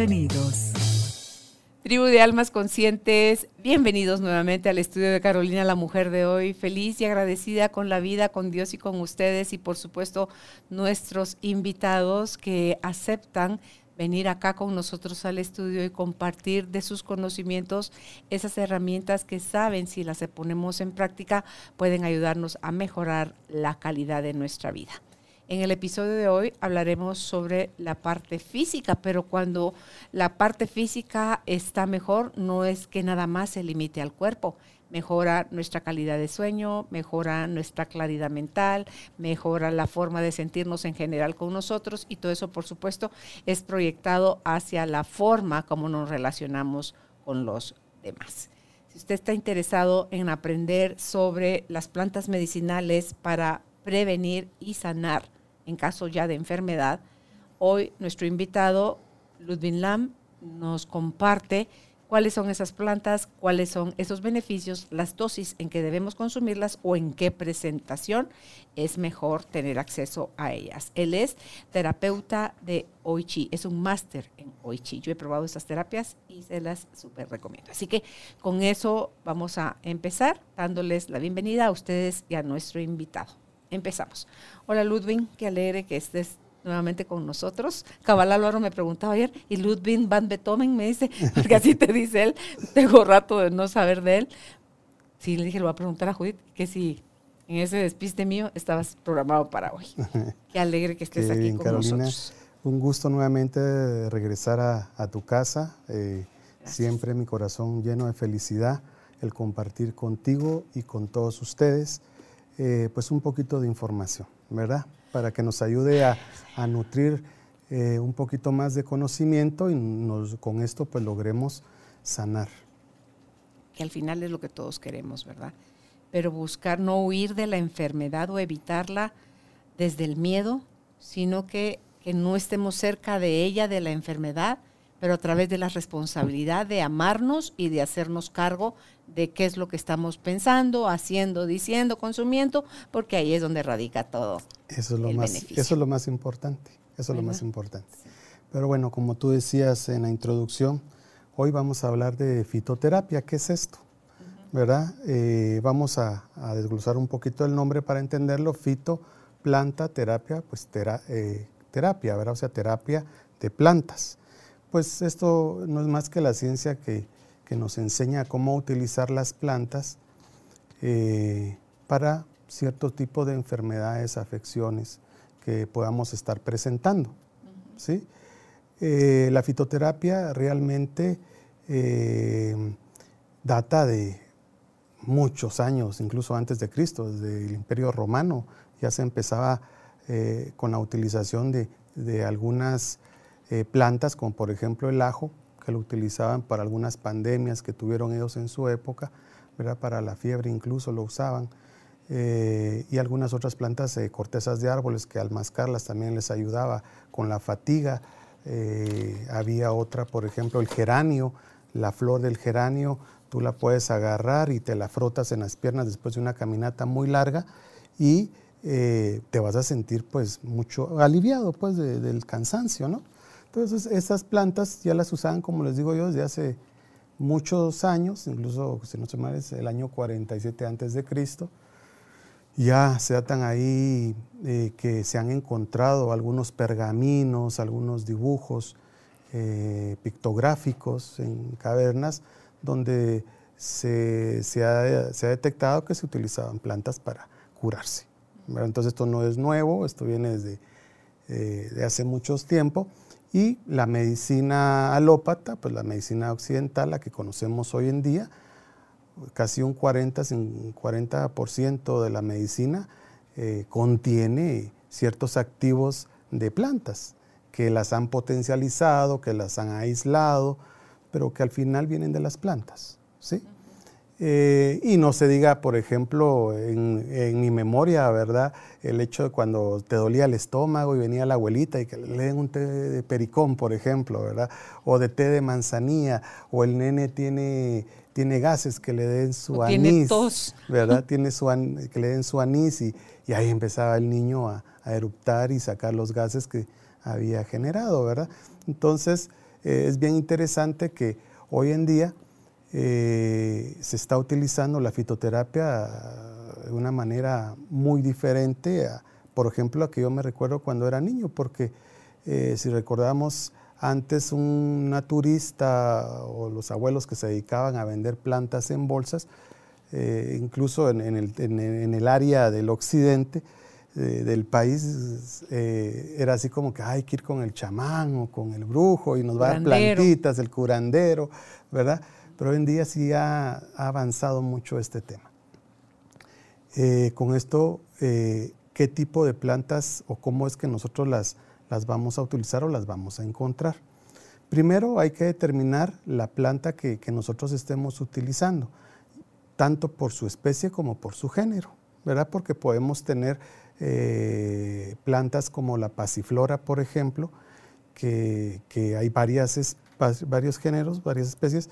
Bienvenidos. Tribu de Almas Conscientes, bienvenidos nuevamente al estudio de Carolina, la mujer de hoy. Feliz y agradecida con la vida, con Dios y con ustedes y por supuesto nuestros invitados que aceptan venir acá con nosotros al estudio y compartir de sus conocimientos esas herramientas que saben si las ponemos en práctica pueden ayudarnos a mejorar la calidad de nuestra vida. En el episodio de hoy hablaremos sobre la parte física, pero cuando la parte física está mejor, no es que nada más se limite al cuerpo mejora nuestra calidad de sueño, mejora nuestra claridad mental, mejora la forma de sentirnos en general con nosotros y todo eso, por supuesto, es proyectado hacia la forma como nos relacionamos con los demás. Si usted está interesado en aprender sobre las plantas medicinales para prevenir y sanar en caso ya de enfermedad, hoy nuestro invitado, Ludwig Lam, nos comparte cuáles son esas plantas, cuáles son esos beneficios, las dosis en que debemos consumirlas o en qué presentación es mejor tener acceso a ellas. Él es terapeuta de Oichi, es un máster en Oichi. Yo he probado estas terapias y se las súper recomiendo. Así que con eso vamos a empezar dándoles la bienvenida a ustedes y a nuestro invitado. Empezamos. Hola Ludwig, qué alegre que estés nuevamente con nosotros. Cabal Álvaro me preguntaba ayer, y Ludwig van Beethoven me dice, porque así te dice él, tengo rato de no saber de él. Sí, le dije, le voy a preguntar a Judith que si en ese despiste mío estabas programado para hoy. Qué alegre que estés aquí con nosotros. Un gusto nuevamente regresar a, tu casa. Eh, siempre mi corazón lleno de felicidad el compartir contigo y con todos ustedes eh, pues un poquito de información, ¿verdad? para que nos ayude a, nutrir eh, un poquito más de conocimiento y nos, con esto pues logremos sanar. Que al final es lo que todos queremos, ¿verdad? Pero buscar no huir de la enfermedad o evitarla desde el miedo, sino que, que no estemos cerca de ella, de la enfermedad, pero a través de la responsabilidad de amarnos y de hacernos cargo de qué es lo que estamos pensando, haciendo, diciendo, consumiendo, porque ahí es donde radica todo. Eso es lo, más, eso es lo más importante, eso es lo más importante. Pero bueno, como tú decías en la introducción, hoy vamos a hablar de fitoterapia. ¿Qué es esto? ¿Verdad? Eh, vamos a, desglosar un poquito el nombre para entenderlo. Fito, planta, terapia, pues eh, terapia, ¿verdad? O sea, terapia de plantas. Pues esto no es más que la ciencia que, nos enseña cómo utilizar las plantas eh, para cierto tipo de enfermedades, afecciones que podamos estar presentando. ¿sí? Eh, la fitoterapia realmente eh, data de muchos años, incluso antes de Cristo, desde el Imperio Romano, ya se empezaba con la utilización de, de algunas eh, plantas como por ejemplo el ajo, que lo utilizaban para algunas pandemias que tuvieron ellos en su época, para la fiebre incluso lo usaban, eh, y algunas otras plantas, eh, cortezas de árboles que al mascarlas también les ayudaba con la fatiga. había otra, por ejemplo, el geranio, la flor del geranio, tú la puedes agarrar y te la frotas en las piernas después de una caminata muy larga y te vas a sentir pues mucho aliviado pues del cansancio, ¿no? Entonces, esas plantas ya las usaban, como les digo yo, desde hace muchos años, incluso, si no se mal, es el año 47 antes de Cristo. Ya se datan ahí eh, que se han encontrado algunos pergaminos, algunos dibujos eh, pictográficos en cavernas donde se, ha, detectado que se utilizaban plantas para curarse. Entonces esto no es nuevo, esto viene desde eh, hace mucho tiempo y la medicina alópata, pues la medicina occidental, la que conocemos hoy en día, casi un 40, 40% de la medicina eh, contiene ciertos activos de plantas que las han potencializado, que las han aislado, pero que al final vienen de las plantas. ¿sí? Eh, y no se diga, por ejemplo, en, mi memoria, ¿verdad? El hecho de cuando te dolía el estómago y venía la abuelita y que le den un té de pericón, por ejemplo, ¿verdad? O de té de manzanilla, o el nene tiene, tiene gases que le den su anís. Tiene tos. ¿Verdad? tiene su, que le den su anís y, ahí empezaba el niño a, eruptar y sacar los gases que había generado, ¿verdad? Entonces, eh, es bien interesante que hoy en día eh, se está utilizando la fitoterapia de una manera muy diferente, por ejemplo, a que yo me recuerdo cuando era niño, porque eh, si recordamos antes un naturista o los abuelos que se dedicaban a vender plantas en bolsas, eh, incluso en, el, área del occidente del país, era así como que hay que ir con el chamán o con el brujo y nos va a dar plantitas, el curandero, ¿verdad? Pero hoy en día sí ha, avanzado mucho este tema. Eh, con esto, eh, ¿qué tipo de plantas o cómo es que nosotros las, las vamos a utilizar o las vamos a encontrar? Primero hay que determinar la planta que, nosotros estemos utilizando, tanto por su especie como por su género, ¿verdad? Porque podemos tener eh, plantas como la pasiflora, por ejemplo, que, hay varias, varios géneros, varias especies,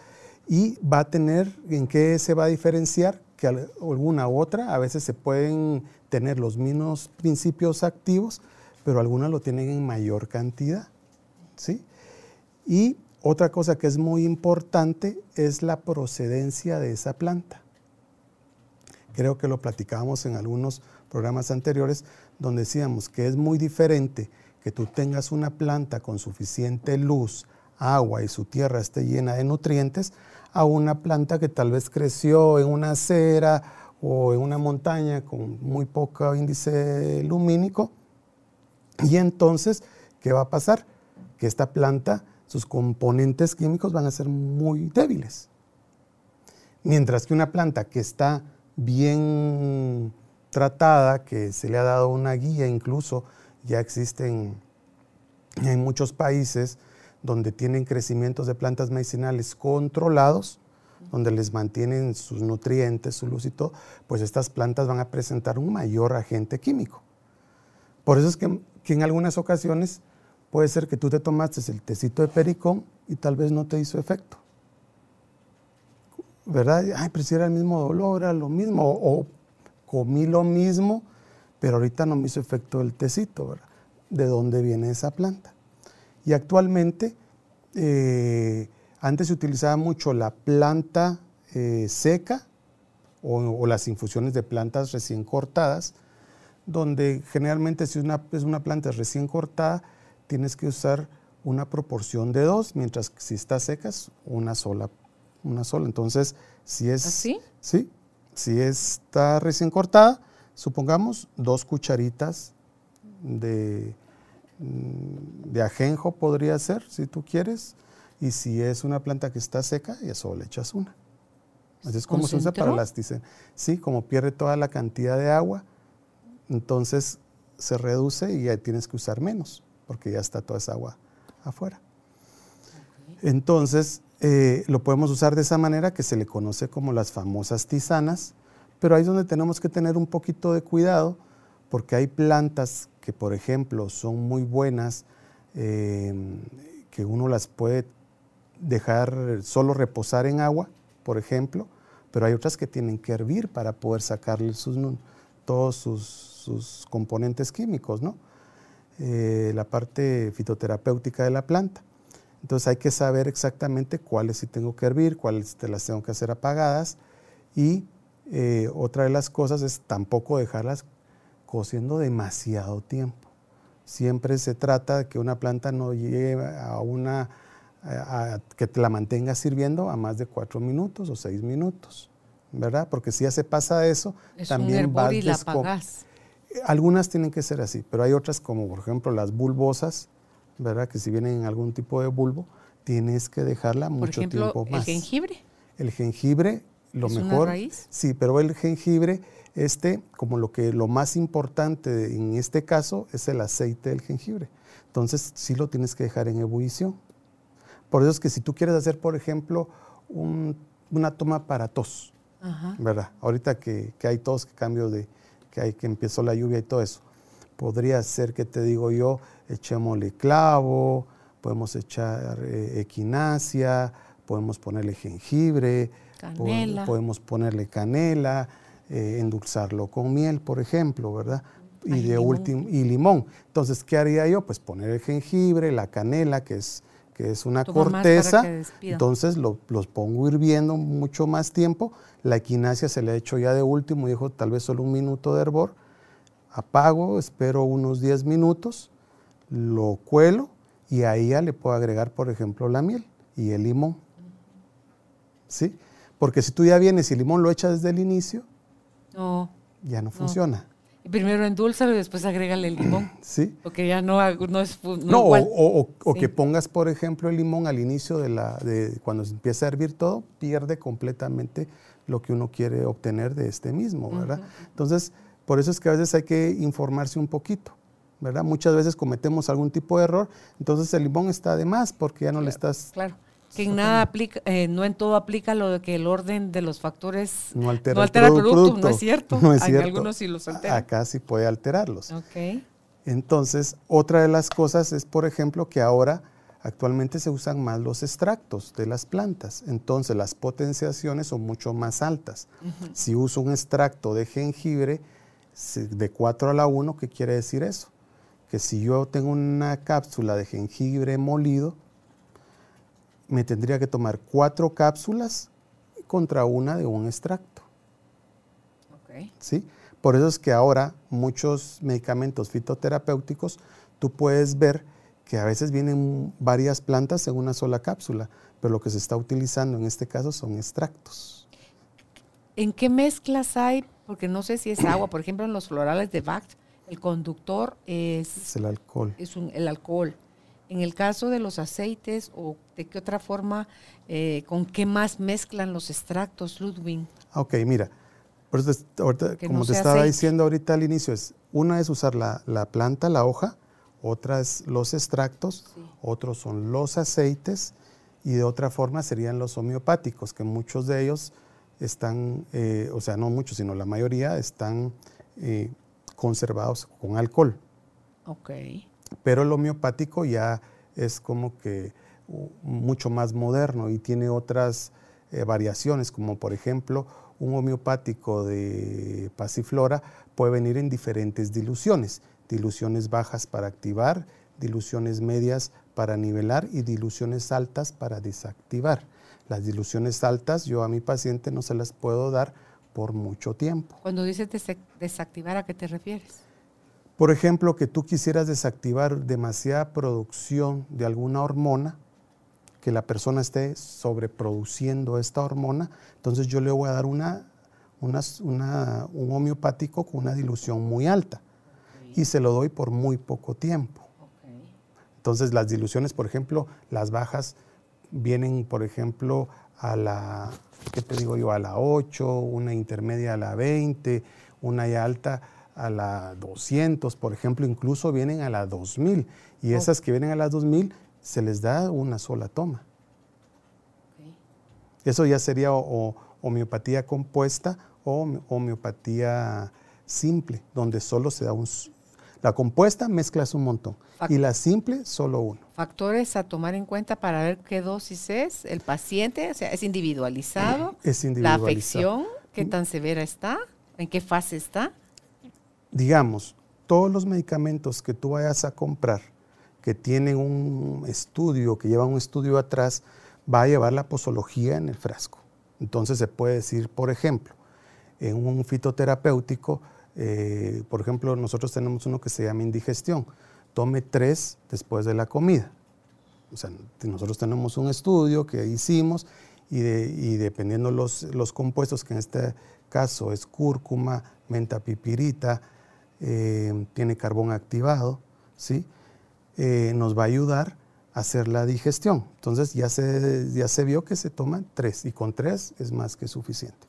y va a tener en qué se va a diferenciar que alguna otra, a veces se pueden tener los mismos principios activos, pero algunas lo tienen en mayor cantidad. ¿sí? Y otra cosa que es muy importante es la procedencia de esa planta. Creo que lo platicábamos en algunos programas anteriores donde decíamos que es muy diferente que tú tengas una planta con suficiente luz, agua y su tierra esté llena de nutrientes a una planta que tal vez creció en una acera o en una montaña con muy poco índice lumínico. Y entonces, ¿qué va a pasar? Que esta planta, sus componentes químicos van a ser muy débiles. Mientras que una planta que está bien tratada, que se le ha dado una guía, incluso ya existen en muchos países donde tienen crecimientos de plantas medicinales controlados, donde les mantienen sus nutrientes, su luz y todo, pues estas plantas van a presentar un mayor agente químico. Por eso es que, en algunas ocasiones puede ser que tú te tomaste el tecito de pericón y tal vez no te hizo efecto. ¿Verdad? Ay, pero si era el mismo dolor, era lo mismo, o, o comí lo mismo, pero ahorita no me hizo efecto el tecito, ¿verdad? ¿De dónde viene esa planta? Y actualmente, eh, antes se utilizaba mucho la planta eh, seca o, las infusiones de plantas recién cortadas, donde generalmente si una, es una planta recién cortada, tienes que usar una proporción de dos, mientras que si está seca es una sola, una sola. Entonces, si es... ¿Así? Sí, si está recién cortada, supongamos dos cucharitas de de ajenjo podría ser, si tú quieres. Y si es una planta que está seca, ya solo le echas una. Así es como se usa para las Sí, como pierde toda la cantidad de agua, entonces se reduce y ya tienes que usar menos, porque ya está toda esa agua afuera. Entonces, eh, lo podemos usar de esa manera que se le conoce como las famosas tisanas, pero ahí es donde tenemos que tener un poquito de cuidado, porque hay plantas que, por ejemplo, son muy buenas, eh, que uno las puede dejar solo reposar en agua, por ejemplo, pero hay otras que tienen que hervir para poder sacarle todos sus, componentes químicos, ¿no? Eh, la parte fitoterapéutica de la planta. Entonces hay que saber exactamente cuáles sí tengo que hervir, cuáles te las tengo que hacer apagadas y eh, otra de las cosas es tampoco dejarlas cociendo demasiado tiempo. Siempre se trata de que una planta no llegue a una, que te la mantenga sirviendo a más de cuatro minutos o seis minutos, ¿verdad? Porque si ya se pasa eso, también va y la Algunas tienen que ser así, pero hay otras como por ejemplo las bulbosas, ¿verdad? Que si vienen en algún tipo de bulbo, tienes que dejarla mucho tiempo más. ¿El jengibre? El jengibre lo mejor. Sí, pero el jengibre, este, como lo que lo más importante en este caso es el aceite del jengibre. Entonces, sí lo tienes que dejar en ebullición. Por eso es que si tú quieres hacer, por ejemplo, una toma para tos, ¿verdad? Ahorita que, hay tos, que cambio de, que hay que empezó la lluvia y todo eso. Podría ser que te digo yo, echémosle clavo, podemos echar eh, equinacia, podemos ponerle jengibre, podemos ponerle canela, eh, endulzarlo con miel, por ejemplo, ¿verdad? Y, de último y limón. Entonces, ¿qué haría yo? Pues poner el jengibre, la canela, que es que es una corteza, entonces los pongo hirviendo mucho más tiempo, la equinacia se le ha hecho ya de último, dijo tal vez solo un minuto de hervor, apago, espero unos 10 minutos, lo cuelo y ahí ya le puedo agregar, por ejemplo, la miel y el limón. ¿Sí? Porque si tú ya vienes y el limón lo echas desde el inicio, no, ya no, funciona. Primero endulzalo y después agrégale el limón. Sí. Porque ya no, no es no, O, que pongas, por ejemplo, el limón al inicio de la, de cuando se empieza a hervir todo, pierde completamente lo que uno quiere obtener de este mismo, ¿verdad? Entonces, por eso es que a veces hay que informarse un poquito, ¿verdad? Muchas veces cometemos algún tipo de error, entonces el limón está de más porque ya no le estás... Claro. Que en nada aplica, eh, no en todo aplica lo de que el orden de los factores no altera, el, producto, no es cierto. No es cierto. algunos sí los altera. Acá sí puede alterarlos. Okay. Entonces, otra de las cosas es, por ejemplo, que ahora actualmente se usan más los extractos de las plantas. Entonces, las potenciaciones son mucho más altas. Si uso un extracto de jengibre de 4 a la 1, ¿qué quiere decir eso? Que si yo tengo una cápsula de jengibre molido, me tendría que tomar cuatro cápsulas contra una de un extracto. ¿Sí? Por eso es que ahora muchos medicamentos fitoterapéuticos, tú puedes ver que a veces vienen varias plantas en una sola cápsula, pero lo que se está utilizando en este caso son extractos. ¿En qué mezclas hay? Porque no sé si es agua, por ejemplo, en los florales de Bach, el conductor es, es el alcohol. Es el alcohol. En el caso de los aceites o de qué otra forma, eh, con qué más mezclan los extractos, Ludwig. Ok, mira, como te estaba diciendo ahorita al inicio, es una es usar la, planta, la hoja, otra es los extractos, otros son los aceites y de otra forma serían los homeopáticos, que muchos de ellos están, eh, o sea, no muchos, sino la mayoría están eh, conservados con alcohol. Ok. Pero el homeopático ya es como que mucho más moderno y tiene otras eh, variaciones, como por ejemplo un homeopático de pasiflora puede venir en diferentes diluciones, diluciones bajas para activar, diluciones medias para nivelar y diluciones altas para desactivar. Las diluciones altas yo a mi paciente no se las puedo dar por mucho tiempo. Cuando dices desactivar, ¿a qué te refieres? Por ejemplo, que tú quisieras desactivar demasiada producción de alguna hormona, que la persona esté sobreproduciendo esta hormona, entonces yo le voy a dar una, un homeopático con una dilución muy alta y se lo doy por muy poco tiempo. Entonces las diluciones, por ejemplo, las bajas vienen, por ejemplo, a la, ¿qué te digo yo? A la 8, una intermedia a la 20, una ya alta a la 200, por ejemplo, incluso vienen a la 2000. Y esas que vienen a las 2000 se les da una sola toma. Eso ya sería homeopatía compuesta o homeopatía simple, donde solo se da un... La compuesta mezclas un montón y la simple solo uno. Factores a tomar en cuenta para ver qué dosis es el paciente, o sea, es individualizado. Es individualizado. La afección, qué tan severa está, en qué fase está digamos, todos los medicamentos que tú vayas a comprar, que tienen un estudio, que llevan un estudio atrás, va a llevar la posología en el frasco. Entonces se puede decir, por ejemplo, en un fitoterapéutico, eh, por ejemplo, nosotros tenemos uno que se llama indigestión. Tome tres después de la comida. O sea, nosotros tenemos un estudio que hicimos y, y dependiendo los, los compuestos, que en este caso es cúrcuma, menta pipirita, eh, tiene carbón activado, ¿sí? Eh, nos va a ayudar hacer la digestión. Entonces ya se, ya se vio que se toman tres y con tres es más que suficiente.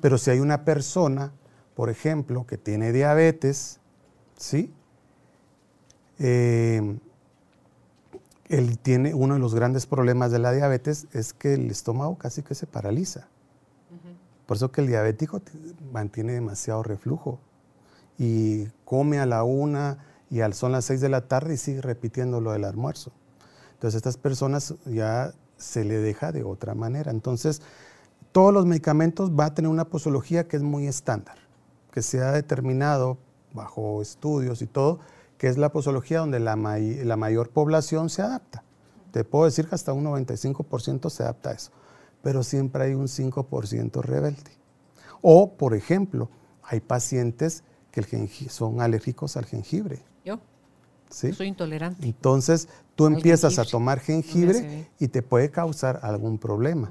Pero si hay una persona, por ejemplo, que tiene diabetes, ¿sí? Eh, él tiene uno de los grandes problemas de la diabetes es que el estómago casi que se paraliza. Por eso que el diabético mantiene demasiado reflujo y come a la una y al son las seis de la tarde y sigue repitiendo lo del almuerzo. Entonces, estas personas ya se le deja de otra manera. Entonces, todos los medicamentos van a tener una posología que es muy estándar, que se ha determinado bajo estudios y todo, que es la posología donde la, la mayor población se adapta. Te puedo decir que hasta un 95% se adapta a eso, pero siempre hay un 5% rebelde. O, por ejemplo, hay pacientes que son alérgicos al jengibre. Yo. ¿Sí? Soy intolerante. Entonces, tú empiezas a tomar jengibre y te puede causar algún problema.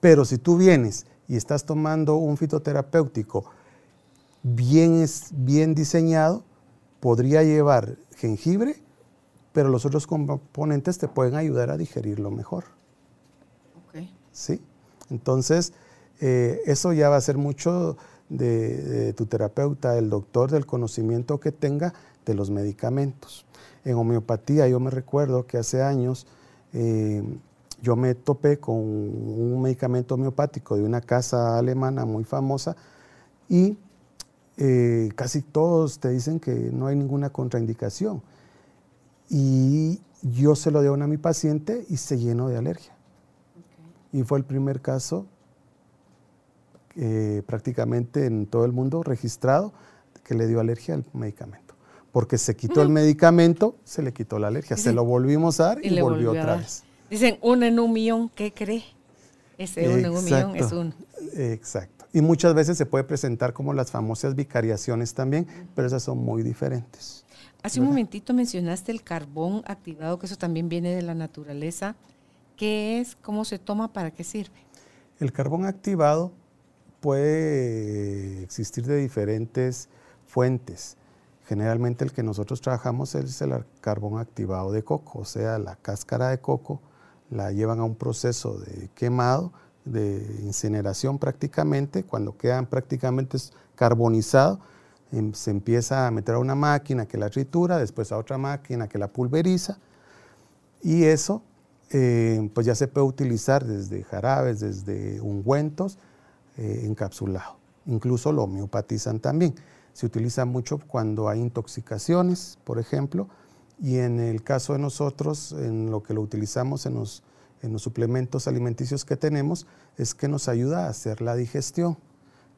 Pero si tú vienes y estás tomando un fitoterapéutico bien, bien diseñado, podría llevar jengibre, pero los otros componentes te pueden ayudar a digerirlo mejor. Okay. ¿Sí? Entonces, eh, eso ya va a ser mucho de, tu terapeuta, el doctor, del conocimiento que tenga de los medicamentos. En homeopatía yo me recuerdo que hace años eh, yo me topé con un medicamento homeopático de una casa alemana muy famosa y eh, casi todos te dicen que no hay ninguna contraindicación. Y yo se lo di a mi paciente y se llenó de alergia. Y fue el primer caso eh, prácticamente en todo el mundo registrado que le dio alergia al medicamento. Porque se quitó el medicamento, se le quitó la alergia. Se lo volvimos a dar y, volvió, otra vez. Dicen, uno en un millón, ¿qué cree? Ese uno en un millón es uno. Exacto. Y muchas veces se puede presentar como las famosas vicariaciones también, pero esas son muy diferentes. Hace un momentito mencionaste el carbón activado, que eso también viene de la naturaleza. ¿Qué es? ¿Cómo se toma? ¿Para qué sirve? El carbón activado puede existir de diferentes fuentes. Generalmente el que nosotros trabajamos es el carbón activado de coco, o sea, la cáscara de coco la llevan a un proceso de quemado, de incineración prácticamente, cuando quedan prácticamente carbonizado, em, se empieza a meter a una máquina que la tritura, después a otra máquina que la pulveriza, y eso eh, pues ya se puede utilizar desde jarabes, desde ungüentos, eh, encapsulado. Incluso lo homeopatizan también. Se utiliza mucho cuando hay intoxicaciones, por ejemplo, y en el caso de nosotros, en lo que lo utilizamos en los, en los suplementos alimenticios que tenemos, es que nos ayuda a hacer la digestión.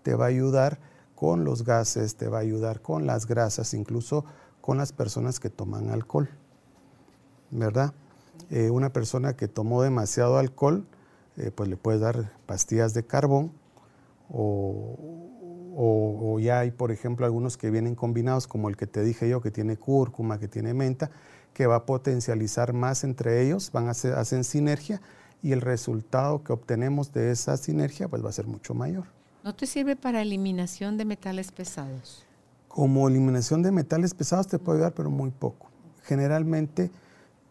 Te va a ayudar con los gases, te va a ayudar con las grasas, incluso con las personas que toman alcohol. ¿Verdad? Eh, una persona que tomó demasiado alcohol, eh, pues le puede dar pastillas de carbón o, ya hay, por ejemplo, algunos que vienen combinados, como el que te dije yo, que tiene cúrcuma, que tiene menta, que va a potencializar más entre ellos, van a hacer, hacen sinergia y el resultado que obtenemos de esa sinergia pues va a ser mucho mayor. ¿No te sirve para eliminación de metales pesados? Como eliminación de metales pesados te puede ayudar, pero muy poco. Generalmente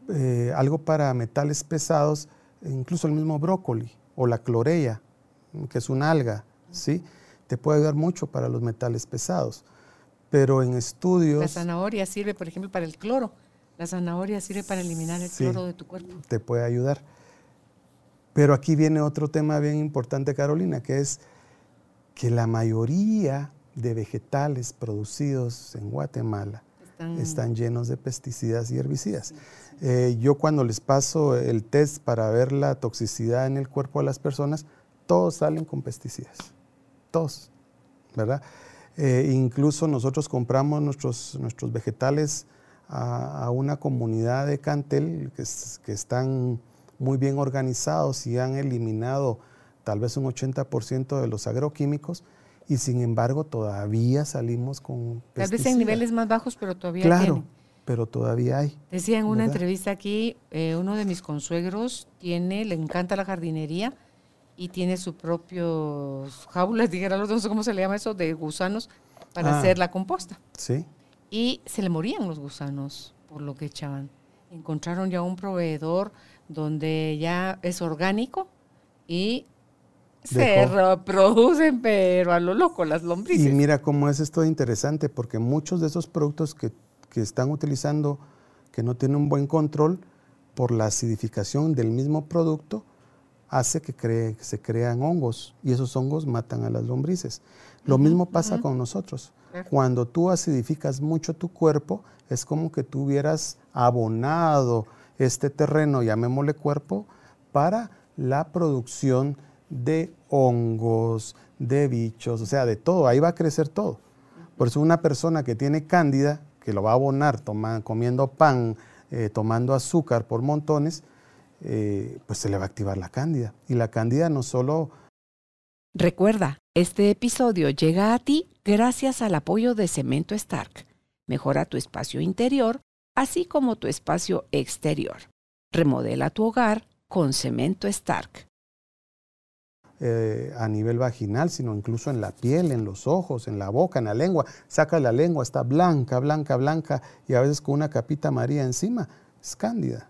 eh, algo para metales pesados, incluso el mismo brócoli o la clorea, que es una alga, ¿sí? Te puede ayudar mucho para los metales pesados. Pero en estudios... La zanahoria sirve, por ejemplo, para el cloro. La zanahoria sirve para eliminar el cloro de tu cuerpo. Te puede ayudar. Pero aquí viene otro tema bien importante, Carolina, que es que la mayoría de vegetales producidos en Guatemala están, llenos de pesticidas y herbicidas. Eh, yo cuando les paso el test para ver la toxicidad en el cuerpo de las personas, todos salen con pesticidas todos, ¿verdad? Eh, incluso nosotros compramos nuestros, nuestros vegetales a, una comunidad de Cantel que, que, están muy bien organizados y han eliminado tal vez un 80% de los agroquímicos y sin embargo todavía salimos con Tal vez en niveles más bajos, pero todavía Claro, pero todavía hay. Decía en una entrevista aquí, eh, uno de mis consuegros tiene, le encanta la jardinería, y tiene sus propios jaulas, dijera, no sé cómo se le llama eso, de gusanos para ah. hacer la composta. Sí. Y se le morían los gusanos por lo que echaban. Encontraron ya un proveedor donde ya es orgánico y se reproducen, pero a lo loco las lombrices. Y mira cómo es esto interesante, porque muchos de esos productos que, que están utilizando, que no tienen un buen control, por la acidificación del mismo producto, hace que, cree, que se crean hongos y esos hongos matan a las lombrices. Lo mismo pasa con nosotros. Cuando tú acidificas mucho tu cuerpo, es como que tú hubieras abonado este terreno, llamémosle cuerpo, para la producción de hongos, de bichos, o sea, de todo. Ahí va a crecer todo. Por eso una persona que tiene cándida, que lo va a abonar comiendo pan, eh, tomando azúcar por montones, eh, pues se le va a activar la cándida. Y la cándida no solo... Recuerda, este episodio llega a ti gracias al apoyo de Cemento Stark. Mejora tu espacio interior, así como tu espacio exterior. Remodela tu hogar con Cemento Stark. Eh, a nivel vaginal, sino incluso en la piel, en los ojos, en la boca, en la lengua. Saca la lengua, está blanca, blanca, blanca, y a veces con una capita amarilla encima. Es cándida.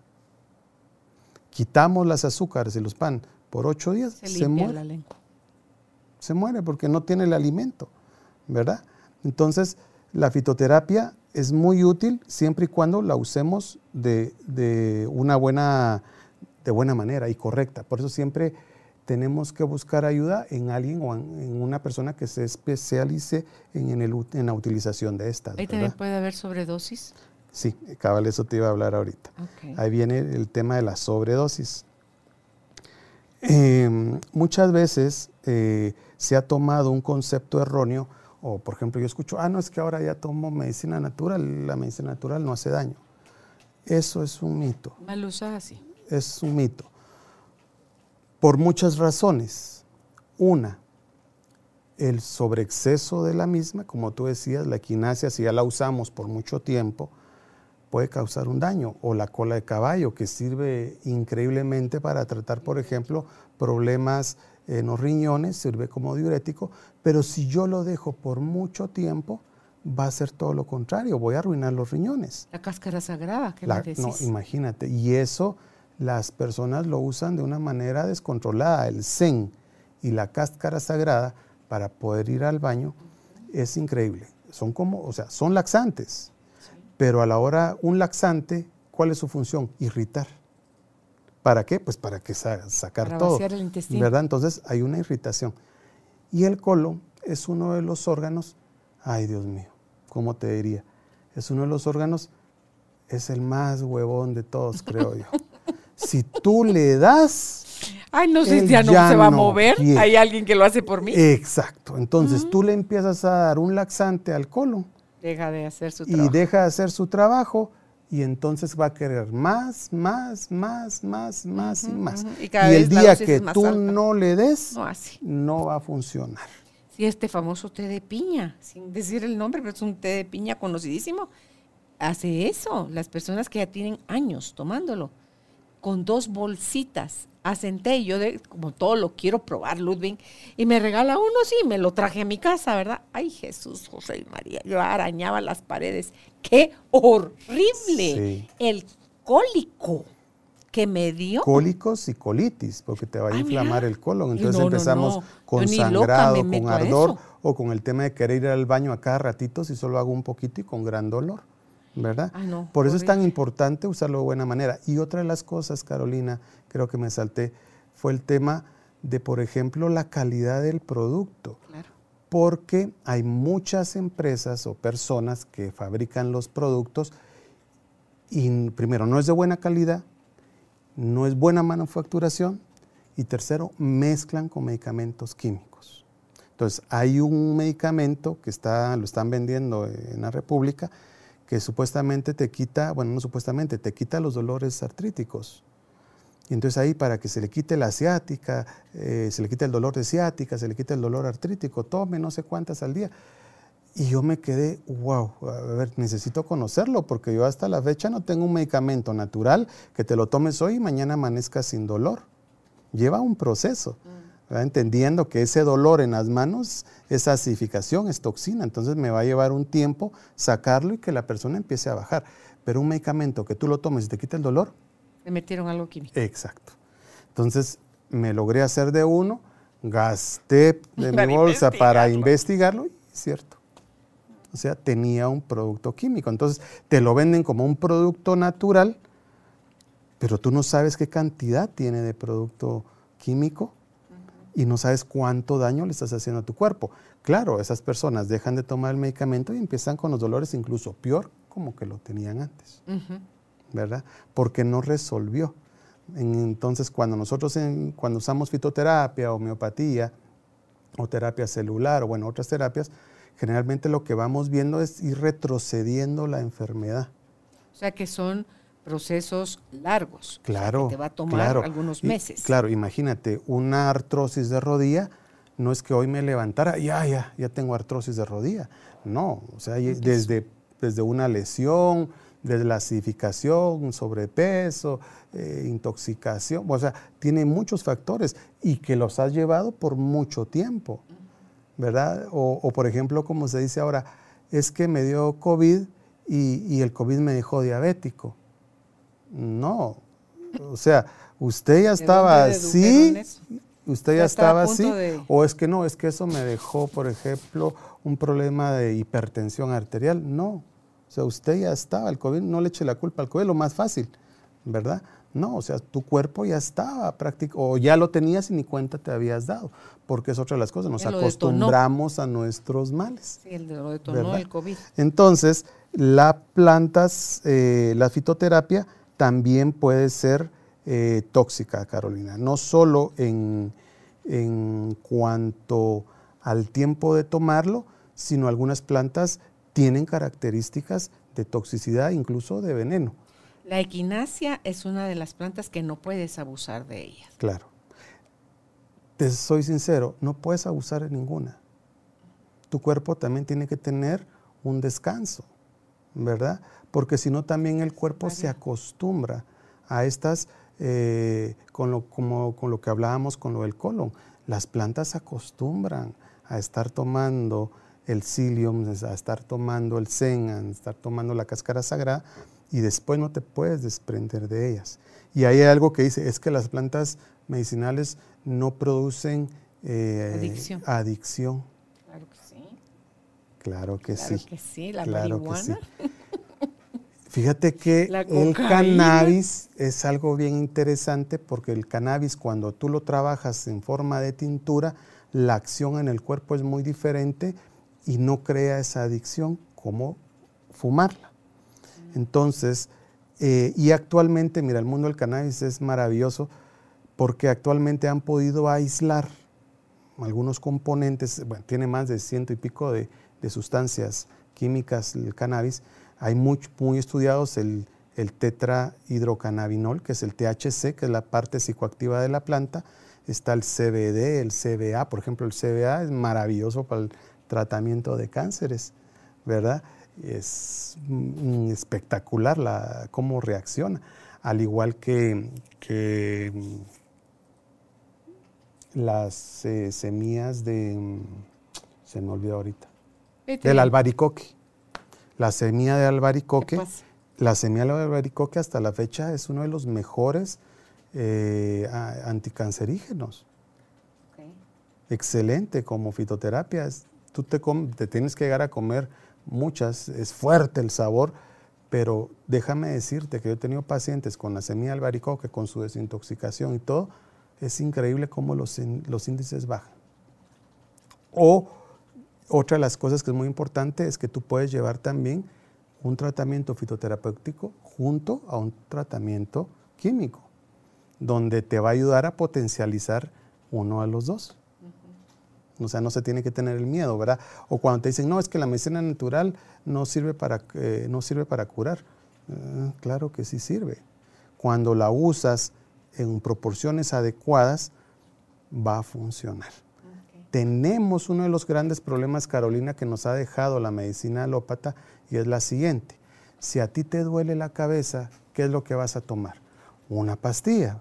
Quitamos las azúcares y los pan por ocho días, se, muere. La lengua. Se muere porque no tiene el alimento, ¿verdad? Entonces, la fitoterapia es muy útil siempre y cuando la usemos de, de una buena, de buena manera y correcta. Por eso siempre tenemos que buscar ayuda en alguien o en, una persona que se especialice en, el, en la utilización de estas. ¿Ahí también puede haber sobredosis? Sí, cabal, eso te iba a hablar ahorita. Ahí viene el tema de la sobredosis. Em, muchas veces eh, se ha tomado un concepto erróneo, o por ejemplo yo escucho, ah, no, es que ahora ya tomo medicina natural, la medicina natural no hace daño. Eso es un mito. Mal usada, sí. Es un mito por muchas razones. Una, el sobreexceso de la misma, como tú decías, la equinacia, si ya la usamos por mucho tiempo, puede causar un daño. O la cola de caballo, que sirve increíblemente para tratar, por ejemplo, problemas en los riñones, sirve como diurético, pero si yo lo dejo por mucho tiempo, va a ser todo lo contrario, voy a arruinar los riñones. La cáscara sagrada, ¿qué me decís? No, imagínate. Y eso las personas lo usan de una manera descontrolada. El zen y la cáscara sagrada para poder ir al baño es increíble. Son como, o sea, son laxantes, pero a la hora un laxante, ¿cuál es su función? Irritar. ¿Para qué? Pues para que sacar para todo. El intestino. ¿Verdad? Entonces hay una irritación. Y el colon es uno de los órganos, ay Dios mío, ¿cómo te diría? Es uno de los órganos, es el más huevón de todos, creo yo. Si tú le das... Ay, no sé, ya no se va a mover. Hay alguien que lo hace por mí. Exacto. Entonces tú le empiezas a dar un laxante al colon. Deja de hacer su trabajo. Y deja de hacer su trabajo y entonces va a querer más, más, más, más, más y más. Y, el día que tú no le des, no, no, va a funcionar. Sí, este famoso té de piña, sin decir el nombre, pero es un té de piña conocidísimo, hace eso. Las personas que ya tienen años tomándolo con dos bolsitas. Asenté y yo, de, como todo lo quiero probar, Ludwig, y me regala uno, sí, me lo traje a mi casa, ¿verdad? Ay, Jesús, José y María, yo arañaba las paredes. ¡Qué horrible! El cólico que me dio. Cólicos y colitis, porque te va a inflamar el colon. Entonces empezamos con sangrado, con ardor, o con el tema de querer ir al baño a cada ratito si solo hago un poquito y con gran dolor. ¿Verdad? Por eso es tan importante usarlo de buena manera. Y otra de las cosas, Carolina, creo que me salté, fue el tema de, por ejemplo, la calidad del producto. Porque hay muchas empresas o personas que fabrican los productos y primero no es de buena calidad, no es buena manufacturación y tercero mezclan con medicamentos químicos. Entonces hay un medicamento que está, lo están vendiendo en la República que supuestamente te quita, bueno, no supuestamente, te quita los dolores artríticos. Y entonces ahí para que se le quite la ciática, eh, se le quite el dolor de ciática, se le quite el dolor artrítico, tome no sé cuántas al día. Y yo me quedé, wow, a ver, necesito conocerlo porque yo hasta la fecha no tengo un medicamento natural que te lo tomes hoy y mañana amanezca sin dolor. Lleva un proceso. Mm entendiendo que ese dolor en las manos es acidificación, es toxina, entonces me va a llevar un tiempo sacarlo y que la persona empiece a bajar. pero un medicamento que tú lo tomes y te quita el dolor. Le metieron algo químico. Exacto. Entonces me logré hacer de uno, gasté de mi bolsa para investigarlo y es cierto. O sea, tenía un producto químico. Entonces te lo venden como un producto natural, pero tú no sabes qué cantidad tiene de producto químico y no sabes cuánto daño le estás haciendo a tu cuerpo. Claro, esas personas dejan de tomar el medicamento y empiezan con los dolores incluso peor como que lo tenían antes, ¿verdad? Porque no resolvió. Entonces, cuando nosotros cuando usamos fitoterapia, homeopatía o terapia celular o bueno, otras terapias, generalmente lo que vamos viendo es ir retrocediendo la enfermedad. O sea que son procesos largos. Claro. que te va a tomar algunos meses. claro, imagínate, una artrosis de rodilla no es que hoy me levantara, ya, ya, ya tengo artrosis de rodilla. No, o sea, desde, desde una lesión, desde la acidificación, sobrepeso, eh, intoxicación, o sea, tiene muchos factores y que los has llevado por mucho tiempo, ¿verdad? O, por ejemplo, como se dice ahora, es que me dio COVID y, y el COVID me dejó diabético. No, o sea, usted ya estaba así, usted ya estaba así, o es que no, es que eso me dejó, por ejemplo, un problema de hipertensión arterial. No, o sea, usted ya estaba, el COVID, no le eche la culpa al COVID, lo más fácil, ¿verdad? No, o sea, tu cuerpo ya estaba práctico, o ya lo tenías y ni cuenta te habías dado, porque es otra de las cosas, nos acostumbramos a nuestros males. Sí, el lo detonó el COVID. Entonces, las plantas, eh, la fitoterapia, también puede ser eh, tóxica, Carolina, no solo en, cuanto al tiempo de tomarlo, sino algunas plantas tienen características de toxicidad, incluso de veneno. La equinacia es una de las plantas que no puedes abusar de ellas. Claro. Te soy sincero, no puedes abusar de ninguna. Tu cuerpo también tiene que tener un descanso, ¿verdad? Porque si no también el cuerpo se acostumbra a estas, eh, con, lo, como, con lo que hablábamos con lo del colon. Las plantas se acostumbran a estar tomando el psyllium, a estar tomando el zen, a estar tomando la cáscara sagrada y después no te puedes desprender de ellas. Y hay algo que dice, es que las plantas medicinales no producen eh, adicción. Claro que sí. Claro que claro sí. Que sí, la marihuana. Fíjate que el cannabis es algo bien interesante porque el cannabis cuando tú lo trabajas en forma de tintura, la acción en el cuerpo es muy diferente y no crea esa adicción como fumarla. Entonces, eh, y actualmente, mira, el mundo del cannabis es maravilloso porque actualmente han podido aislar algunos componentes, bueno, tiene más de ciento y pico de, de sustancias químicas el cannabis, hay muy, muy estudiados el, el tetrahidrocannabinol, que es el THC, que es la parte psicoactiva de la planta. Está el CBD, el CBA. Por ejemplo, el CBA es maravilloso para el tratamiento de cánceres, ¿verdad? Es espectacular la, cómo reacciona. Al igual que, las eh, semillas de, se me olvidó ahorita, del albaricoque. La semilla de albaricoque, la semilla de albaricoque hasta la fecha es uno de los mejores eh, anticancerígenos. Excelente como fitoterapia. tú te, te tienes que llegar a comer muchas, es fuerte el sabor, pero déjame decirte que yo he tenido pacientes con la semilla de albaricoque, con su desintoxicación y todo, es increíble cómo los, los índices bajan. O otra de las cosas que es muy importante es que tú puedes llevar también un tratamiento fitoterapéutico junto a un tratamiento químico, donde te va a ayudar a potencializar uno de los dos. O sea, no se tiene que tener el miedo, ¿verdad? O cuando te dicen, no, es que la medicina natural no sirve para, eh, no sirve para curar. Eh, claro que sí sirve. Cuando la usas en proporciones adecuadas, va a funcionar tenemos uno de los grandes problemas, Carolina, que nos ha dejado la medicina alópata y es la siguiente. Si a ti te duele la cabeza, ¿qué es lo que vas a tomar? Una pastilla.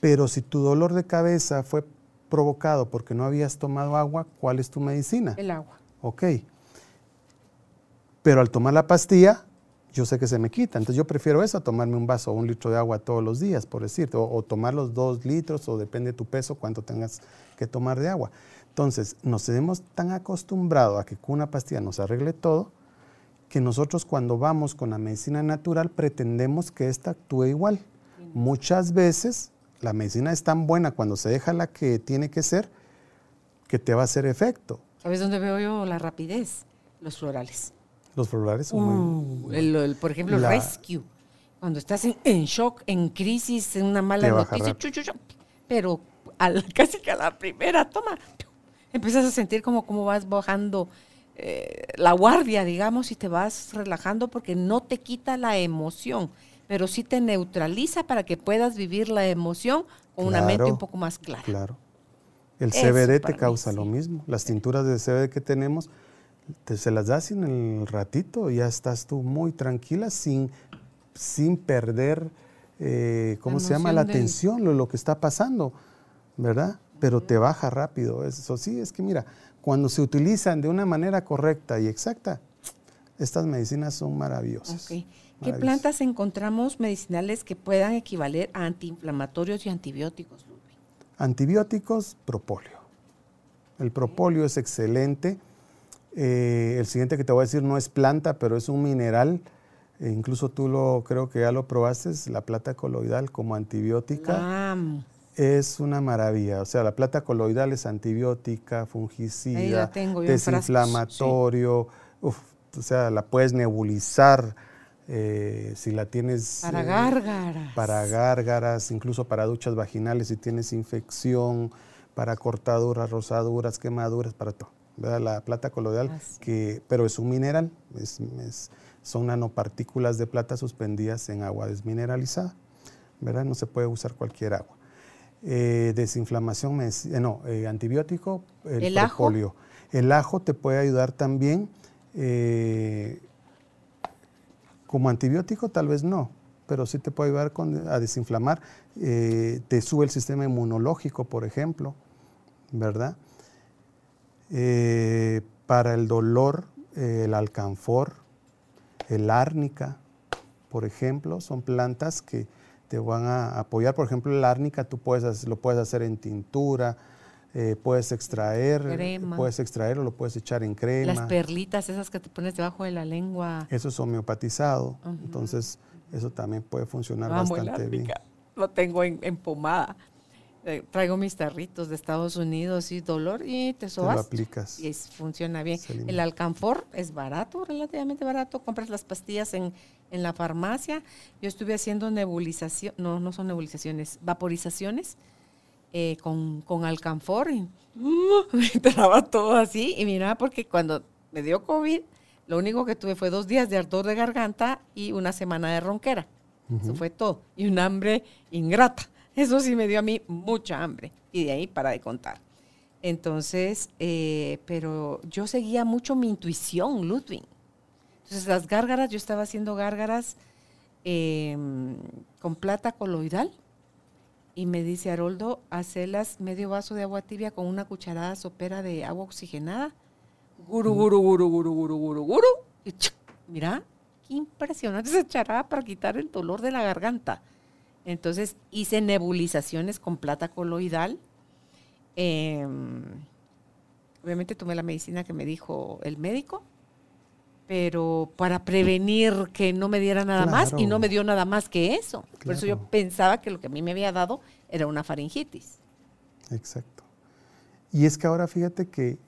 Pero si tu dolor de cabeza fue provocado porque no habías tomado agua, ¿cuál es tu medicina? El agua. Ok. Pero al tomar la pastilla, yo sé que se me quita. Entonces yo prefiero eso a tomarme un vaso o un litro de agua todos los días, por decirte, o, tomar los dos litros, o depende de tu peso, cuánto tengas que tomar de agua. Entonces nos hemos tan acostumbrado a que con una pastilla nos arregle todo, que nosotros cuando vamos con la medicina natural pretendemos que ésta actúe igual. Muchas veces la medicina es tan buena cuando se deja la que tiene que ser, que te va a hacer efecto. ¿Sabes dónde veo yo la rapidez? Los florales. Los florales son muy... Uh, por ejemplo, el rescue. Cuando estás en, shock, en crisis, en una mala noticia, pero al, casi que a la primera toma, empiezas a sentir como, como vas bajando eh, la guardia, digamos, y te vas relajando porque no te quita la emoción, pero sí te neutraliza para que puedas vivir la emoción con una mente un poco más clara. Claro. El CBD te causa lo mismo. Las tinturas de CBD que tenemos, te, se las das en el ratito y ya estás tú muy tranquila sin, sin perder, eh, ¿cómo se llama? La atención, lo, lo, que está pasando, ¿verdad? Pero te baja rápido. Eso sí, es que mira, cuando se utilizan de una manera correcta y exacta, estas medicinas son maravillosas. ¿Qué plantas encontramos medicinales que puedan equivaler a antiinflamatorios y antibióticos? Antibióticos, propóleo. El propóleo es excelente. Eh, el siguiente que te voy a decir no es planta, pero es un mineral. E incluso tú lo creo que ya lo probaste, la plata coloidal como antibiótica. Es una maravilla. O sea, la plata coloidal es antibiótica, fungicida, desinflamatorio. o sea, la puedes nebulizar eh, si la tienes... Para eh, gárgaras. Para gárgaras, incluso para duchas vaginales, si tienes infección, para cortaduras, rosaduras, quemaduras, para todo. La plata coloidal, que, pero es un mineral, son nanopartículas de plata suspendidas en agua desmineralizada. ¿verdad? No se puede usar cualquier agua. Eh, desinflamación, no, antibiótico, el, ¿El Ajo? El ajo te puede ayudar también como antibiótico tal vez no, pero sí te puede ayudar a desinflamar. Eh, te sube el sistema inmunológico, por ejemplo, ¿verdad? Eh, para el dolor, eh, el alcanfor, el árnica, por ejemplo, son plantas que te van a apoyar. Por ejemplo, el árnica tú puedes, lo puedes hacer en tintura, eh, puedes extraer, puedes extraerlo, lo puedes echar en crema. Las perlitas, esas que te pones debajo de la lengua. Eso es homeopatizado, entonces eso también puede funcionar bastante bien. Lo tengo en, pomada. Eh, traigo mis tarritos de Estados Unidos y dolor y te sobas. Te lo aplicas. Y funciona bien. El alcanfor es barato, relativamente barato. Compras las pastillas en, en la farmacia. Yo estuve haciendo nebulización, no, no son nebulizaciones, vaporizaciones eh, con, con, alcanfor y uh, me entraba todo así. Y mira, porque cuando me dio COVID, lo único que tuve fue dos días de ardor de garganta y una semana de ronquera. Eso fue todo. Y un hambre ingrata. Eso sí me dio a mí mucha hambre. Y de ahí para de contar. Entonces, eh, pero yo seguía mucho mi intuición, Ludwig. Entonces, las gárgaras, yo estaba haciendo gárgaras em, con plata coloidal y me dice Haroldo, hacelas medio vaso de agua tibia con una cucharada sopera de agua oxigenada. Guru, guru, guru, guru, guru, guru, guru. Y mira, qué impresionante esa charada para quitar el dolor de la garganta. Entonces hice nebulizaciones con plata coloidal. Em, obviamente tomé la medicina que me dijo el médico pero para prevenir que no me diera nada más y no me dio nada más que eso. Por eso yo pensaba que lo que a mí me había dado era una faringitis. Exacto. Y es que ahora fíjate que,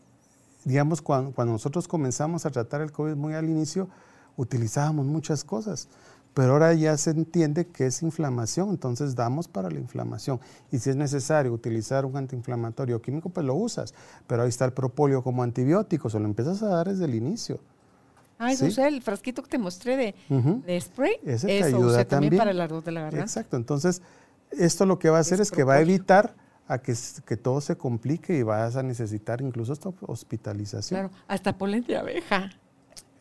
digamos, cuando, nosotros comenzamos a tratar el COVID muy al inicio, utilizábamos muchas cosas, pero ahora ya se entiende que es inflamación, entonces damos para la inflamación. Y si es necesario utilizar un antiinflamatorio químico, pues lo usas, pero ahí está el propóleo como antibiótico, se lo empiezas a dar desde el inicio. Ah, eso ¿Sí? el frasquito que te mostré de, spray. Ese te ayuda también. para el ardor de la garganta. Exacto. Entonces, esto lo que va a hacer es, que va a evitar a que, que, todo se complique y vas a necesitar incluso hasta hospitalización. Claro, hasta polen de abeja.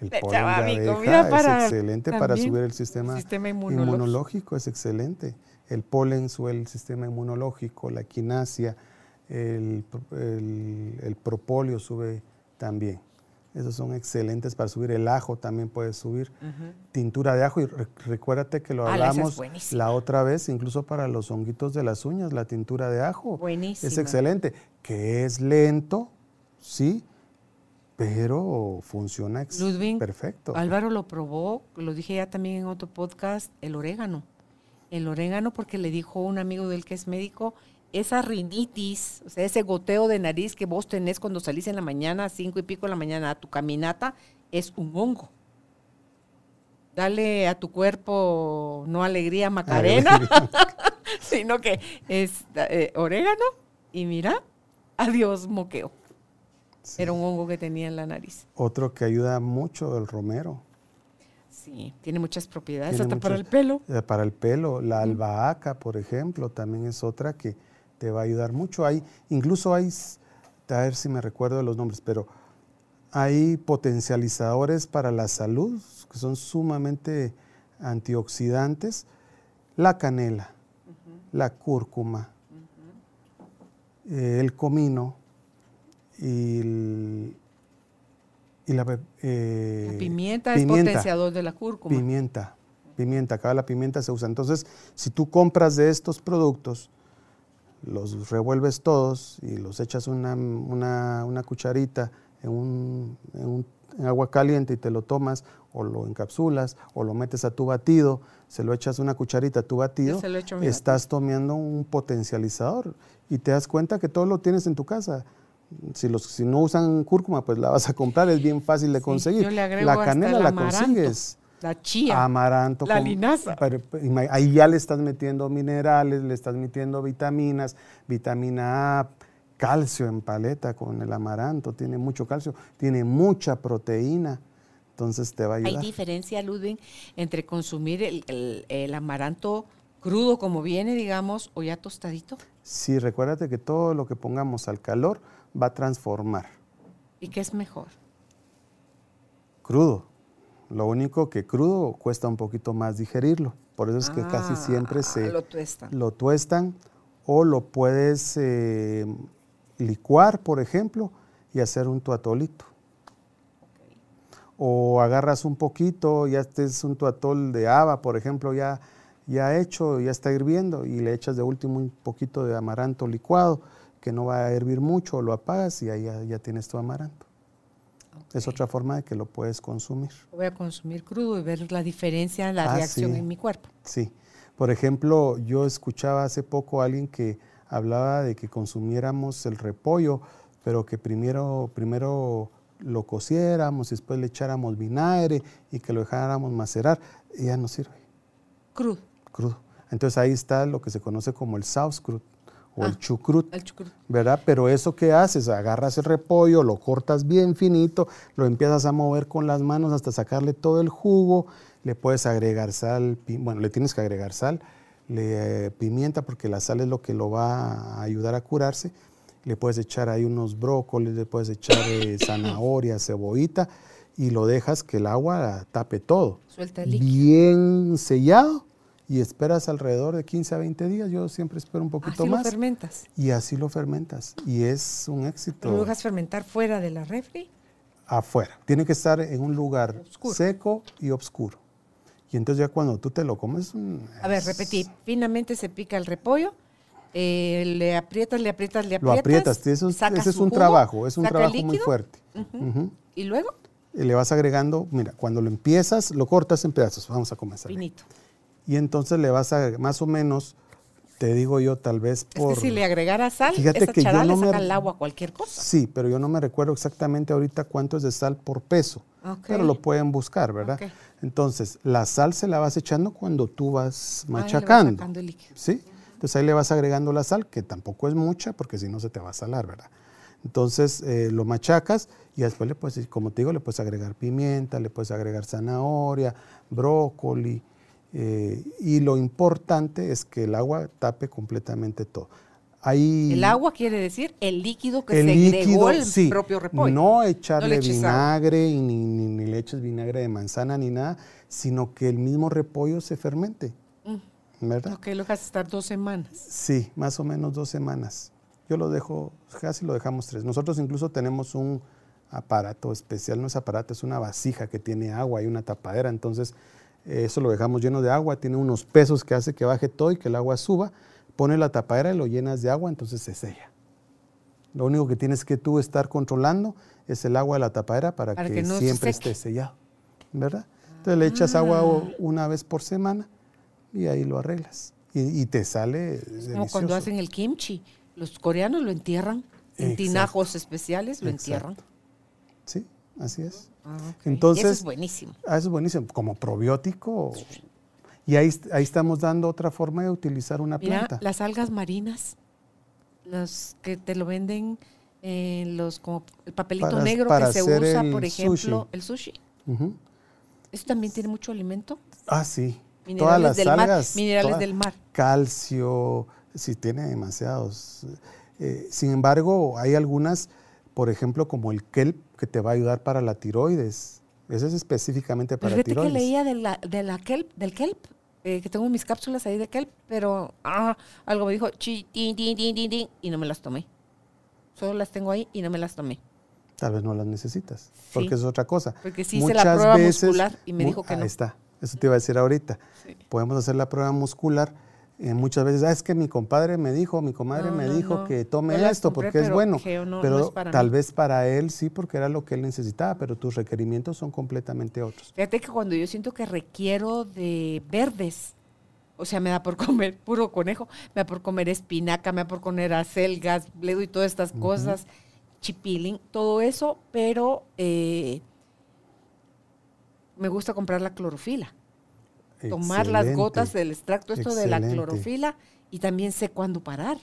El polen de abeja es excelente para subir el sistema, inmunológico. es excelente. El polen sube el sistema inmunológico, la quinasia, el, el, el propóleo sube también. Esos son excelentes para subir. El ajo también puede subir. Tintura de ajo. Y recuérdate que lo ah, hablamos la otra vez, incluso para los honguitos de las uñas, la tintura de ajo. Buenísimo. Es excelente. Que es lento, sí, pero funciona perfecto. Álvaro lo probó, lo dije ya también en otro podcast, el orégano. El orégano porque le dijo un amigo del que es médico, esa rinitis, o sea, ese goteo de nariz que vos tenés cuando salís en la mañana, cinco y pico de la mañana, a tu caminata, es un hongo. Dale a tu cuerpo no alegría macarena, sino que es eh, orégano y mira, adiós moqueo. Era un hongo que tenía en la nariz. Otro que ayuda mucho, el romero. Sí, tiene muchas propiedades, hasta para el pelo. Eh, para el pelo. La albahaca, por ejemplo, también es otra que te va a ayudar mucho. Hay, incluso hay, a ver si me recuerdo de los nombres, pero hay potencializadores para la salud que son sumamente antioxidantes. La canela, la cúrcuma, eh, el comino, y, la, eh, pimienta, es potenciador de la cúrcuma. Pimienta, pimienta, acá la pimienta se usa. Entonces, si tú compras de estos productos, los revuelves todos y los echas una, una, cucharita en, un, en, agua caliente y te lo tomas o lo encapsulas o lo metes a tu batido, se lo echas una cucharita a tu batido, estás tomando un potencializador y te das cuenta que todo lo tienes en tu casa si, los, si no usan cúrcuma, pues la vas a comprar, es bien fácil de conseguir. la canela la consigues. La chía. Amaranto. La linaza. ahí ya le estás metiendo minerales, le estás metiendo vitaminas, vitamina A, calcio en paleta con el amaranto, tiene mucho calcio, tiene mucha proteína. Entonces te va a ayudar. ¿Hay diferencia, Ludwig, entre consumir el amaranto crudo como viene, digamos, o ya tostadito? Sí, recuérdate que todo lo que pongamos al calor va a transformar. ¿Y qué es mejor? Crudo. Lo único que crudo cuesta un poquito más digerirlo. Por eso es que casi siempre ah, se lo tuestan. lo tuestan o lo puedes eh, licuar, por ejemplo, y hacer un tuatolito. O agarras un poquito, ya este es un tuatol de haba, por ejemplo, ya, ya hecho, ya está hirviendo, y le echas de último un poquito de amaranto licuado que no va a hervir mucho, lo apagas y ahí ya, tienes tu amaranto. Es otra forma de que lo puedes consumir. Voy a consumir crudo y ver la diferencia, la ah, reacción en mi cuerpo. Sí. Por ejemplo, yo escuchaba hace poco a alguien que hablaba de que consumiéramos el repollo, pero que primero, primero lo cociéramos y después le echáramos vinagre y que lo dejáramos macerar. Y ya no sirve. Crudo. Crudo. Entonces ahí está lo que se conoce como el sauerkraut o el, ah, chucrut, ¿verdad? Pero eso que haces, agarras el repollo, lo cortas bien finito, lo empiezas a mover con las manos hasta sacarle todo el jugo, le puedes agregar sal, bueno, le tienes que agregar sal, le, eh, pimienta porque la sal es lo que lo va a ayudar a curarse, le puedes echar ahí unos brócolis, le puedes echar eh, zanahoria, cebollita y lo dejas que el agua tape todo. Suelta el Bien sellado y esperas alrededor de 15 a 20 días. Yo siempre espero un poquito más. Así lo fermentas. Y así lo fermentas. Y es un éxito. ¿Lo dejas fermentar fuera de la refri? Afuera. Tiene que estar en un lugar seco y oscuro. Y entonces ya cuando tú te lo comes... A ver, repetí. Finamente se pica el repollo. Eh, le aprietas, le aprietas, le aprietas. Lo aprietas. Eso, ese es un trabajo. Es un trabajo muy fuerte. ¿Y luego? le vas agregando, mira, cuando lo empiezas, lo cortas en pedazos. Vamos a comenzar. Finito y entonces le vas a, más o menos, te digo yo, tal vez por... Es que si le agregara sal, Fíjate esa que yo no le saca el agua a cualquier cosa. Sí, pero yo no me recuerdo exactamente ahorita cuánto es de sal por peso, pero lo pueden buscar, ¿verdad? Entonces, la sal se la vas echando cuando tú vas machacando. el líquido. ¿Sí? Entonces ahí le vas agregando la sal, que tampoco es mucha, porque si no se te va a salar, ¿verdad? Entonces eh, lo machacas y después le puedes, como te digo, le puedes agregar pimienta, le puedes agregar zanahoria, brócoli, eh, y lo importante es que el agua tape completamente todo. el agua quiere decir el líquido que se líquido, el propio repollo. No echarle vinagre y ni, le eches vinagre de manzana ni nada, sino que el mismo repollo se fermente. Mm. ¿Verdad? Ok, lo dejas estar dos semanas. Sí, más o menos dos semanas. Yo lo dejo, casi lo dejamos tres. Nosotros incluso tenemos un aparato especial, no es aparato, es una vasija que tiene agua y una tapadera, entonces eso lo dejamos lleno de agua, tiene unos pesos que hace que baje todo y que el agua suba, pone la tapadera y lo llenas de agua, entonces se sella. Lo único que tienes que tú estar controlando es el agua de la tapadera para, que, siempre esté sellado, ¿verdad? Entonces le echas agua ah. una vez por semana y ahí lo arreglas. Y, te sale Como cuando hacen el kimchi. Los coreanos lo entierran en tinajos especiales, lo entierran. Sí, así es. Ah, Entonces, eso es buenísimo. Ah, eso es buenísimo. Como probiótico. Y ahí, ahí estamos dando otra forma de utilizar una planta. las algas marinas, las que te lo venden en los como el papelito negro que se usa, por ejemplo, el sushi. ¿Eso también tiene mucho alimento? Ah, sí. Todas las del algas, mar, minerales del mar. Calcio, sí tiene demasiados. Eh, sin embargo, hay algunas, por ejemplo, como el kelp, que te va a ayudar para la tiroides. Eso es específicamente para la tiroides. que leía de la, de la kelp, del kelp, eh, que tengo mis cápsulas ahí de kelp, pero ah, algo me dijo, chi, y no me las tomé. Solo las tengo ahí y no me las tomé. Tal vez no las necesitas, porque es otra cosa. Porque sí hice la prueba muscular y me dijo que no. Ahí está, eso te iba a decir ahorita. Podemos hacer la prueba muscular. Eh, muchas veces, ah, es que mi compadre me dijo, mi comadre me dijo que tome esto porque es bueno. pero tal vez para él sí, porque era lo que él necesitaba, pero tus requerimientos son completamente otros. Fíjate que cuando yo siento que requiero de verdes, o sea, me da por comer puro conejo, me da por comer espinaca, me da por comer acelgas, bledo y todas estas cosas chipilín, todo eso, pero eh, me gusta comprar la clorofila. Tomar las gotas del extracto, esto de la clorofila, y también sé cuándo parar.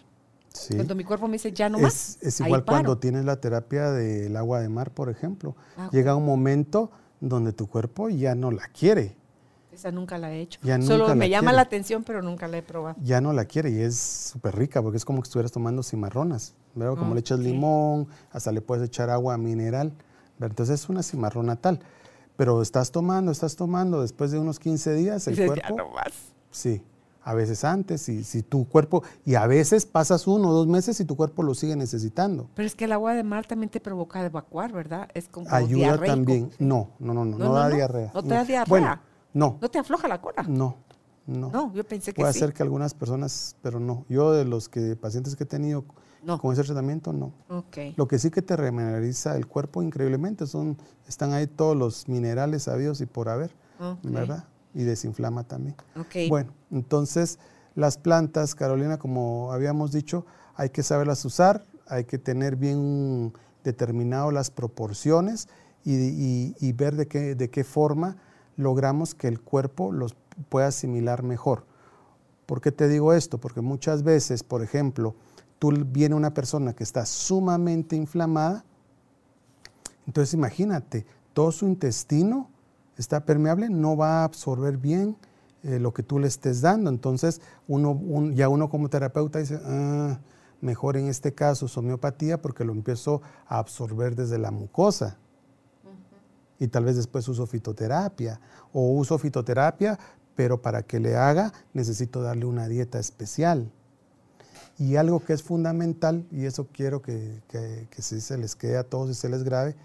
Cuando mi cuerpo me dice ya no más. Es igual cuando tienes la terapia del agua de mar, por ejemplo. Ah, Llega un momento donde tu cuerpo ya no la quiere. Esa nunca la he hecho. Solo me llama la atención, pero nunca la he probado. Ya no la quiere y es súper rica porque es como que estuvieras tomando cimarronas. ¿verdad? Como le echas limón, hasta le puedes echar agua mineral. Entonces es una cimarrona tal. Pero estás tomando, estás tomando, después de unos 15 días el cuerpo... Ya no más. Sí, a veces antes, y si tu cuerpo, y a veces pasas uno o dos meses y tu cuerpo lo sigue necesitando. Pero es que el agua de mar también te provoca evacuar, ¿verdad? Es como Ayuda también. No, no, no, no, no, da diarrea. No te da diarrea. Bueno, no. ¿No te afloja la cola? No, no. No, yo pensé que Puede ser que algunas personas, pero no. Yo de los que pacientes que he tenido con ese tratamiento, no. Okay. Lo que sí que te remineraliza el cuerpo increíblemente son, están ahí todos los minerales sabidos y por haber, ¿verdad? Y desinflama también. Okay. Bueno, entonces las plantas, Carolina, como habíamos dicho, hay que saberlas usar, hay que tener bien determinado las proporciones y, y ver de qué, de qué forma logramos que el cuerpo los pueda asimilar mejor. ¿Por qué te digo esto? Porque muchas veces, por ejemplo, tú viene una persona que está sumamente inflamada, entonces imagínate, todo su intestino está permeable, no va a absorber bien eh, lo que tú le estés dando. Entonces, uno, ya uno como terapeuta dice, ah, mejor en este caso es homeopatía porque lo empiezo a absorber desde la mucosa y tal vez después uso fitoterapia o uso fitoterapia, pero para que le haga necesito darle una dieta especial. Y algo que es fundamental, y eso quiero que, que, si se les quede a todos y se les grabe,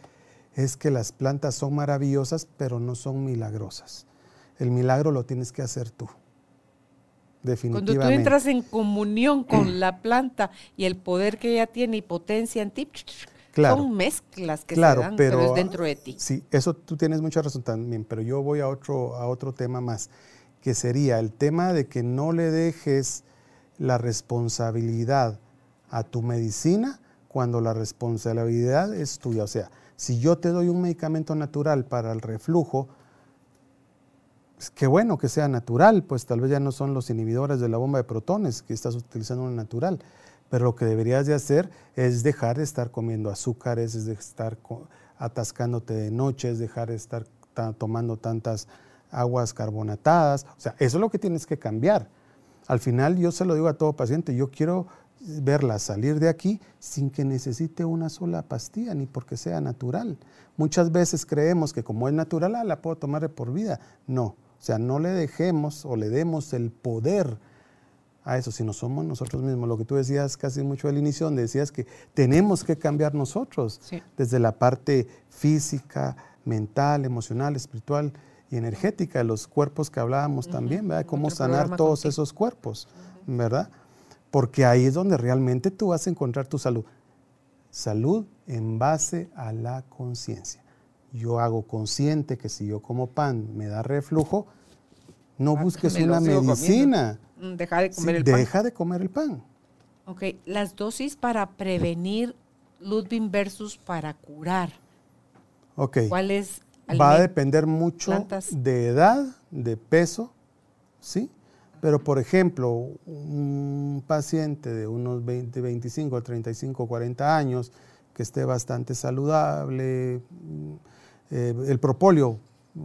es que las plantas son maravillosas, pero no son milagrosas. El milagro lo tienes que hacer tú. Definitivamente. Cuando tú entras en comunión con la planta y el poder que ella tiene y potencia en ti, son mezclas que se dan, pero, es dentro de ti. Sí, eso tú tienes mucha razón también, pero yo voy a otro, a otro tema más, que sería el tema de que no le dejes la responsabilidad a tu medicina cuando la responsabilidad es tuya. O sea, si yo te doy un medicamento natural para el reflujo, pues qué bueno que sea natural, pues tal vez ya no son los inhibidores de la bomba de protones que estás utilizando una natural pero lo que deberías de hacer es dejar de estar comiendo azúcares, es de estar atascándote de noche, es dejar de estar tomando tantas aguas carbonatadas. O sea, eso es lo que tienes que cambiar. Al final yo se lo digo a todo paciente, yo quiero verla salir de aquí sin que necesite una sola pastilla, ni porque sea natural. Muchas veces creemos que como es natural, ah, la puedo tomar de por vida. No, o sea, no le dejemos o le demos el poder a eso, sino somos nosotros mismos. Lo que tú decías casi mucho al inicio, donde decías que tenemos que cambiar nosotros, desde la parte física, mental, emocional, espiritual y energética, de los cuerpos que hablábamos también, ¿verdad? Cómo sanar todos esos cuerpos, ¿verdad? Porque ahí es donde realmente tú vas a encontrar tu salud. Salud en base a la conciencia. Yo hago consciente que si yo como pan me da reflujo, no ah, busques una medicina. Mm, deja de comer el pan. Deja de comer el pan. Ok, las dosis para prevenir Ludwig versus para curar. Ok. ¿Cuál es? Va a depender mucho de edad, de peso, ¿sí? Pero, por ejemplo, un paciente de unos 20, 25, 35, 40 años que esté bastante saludable, mm, eh, el propóleo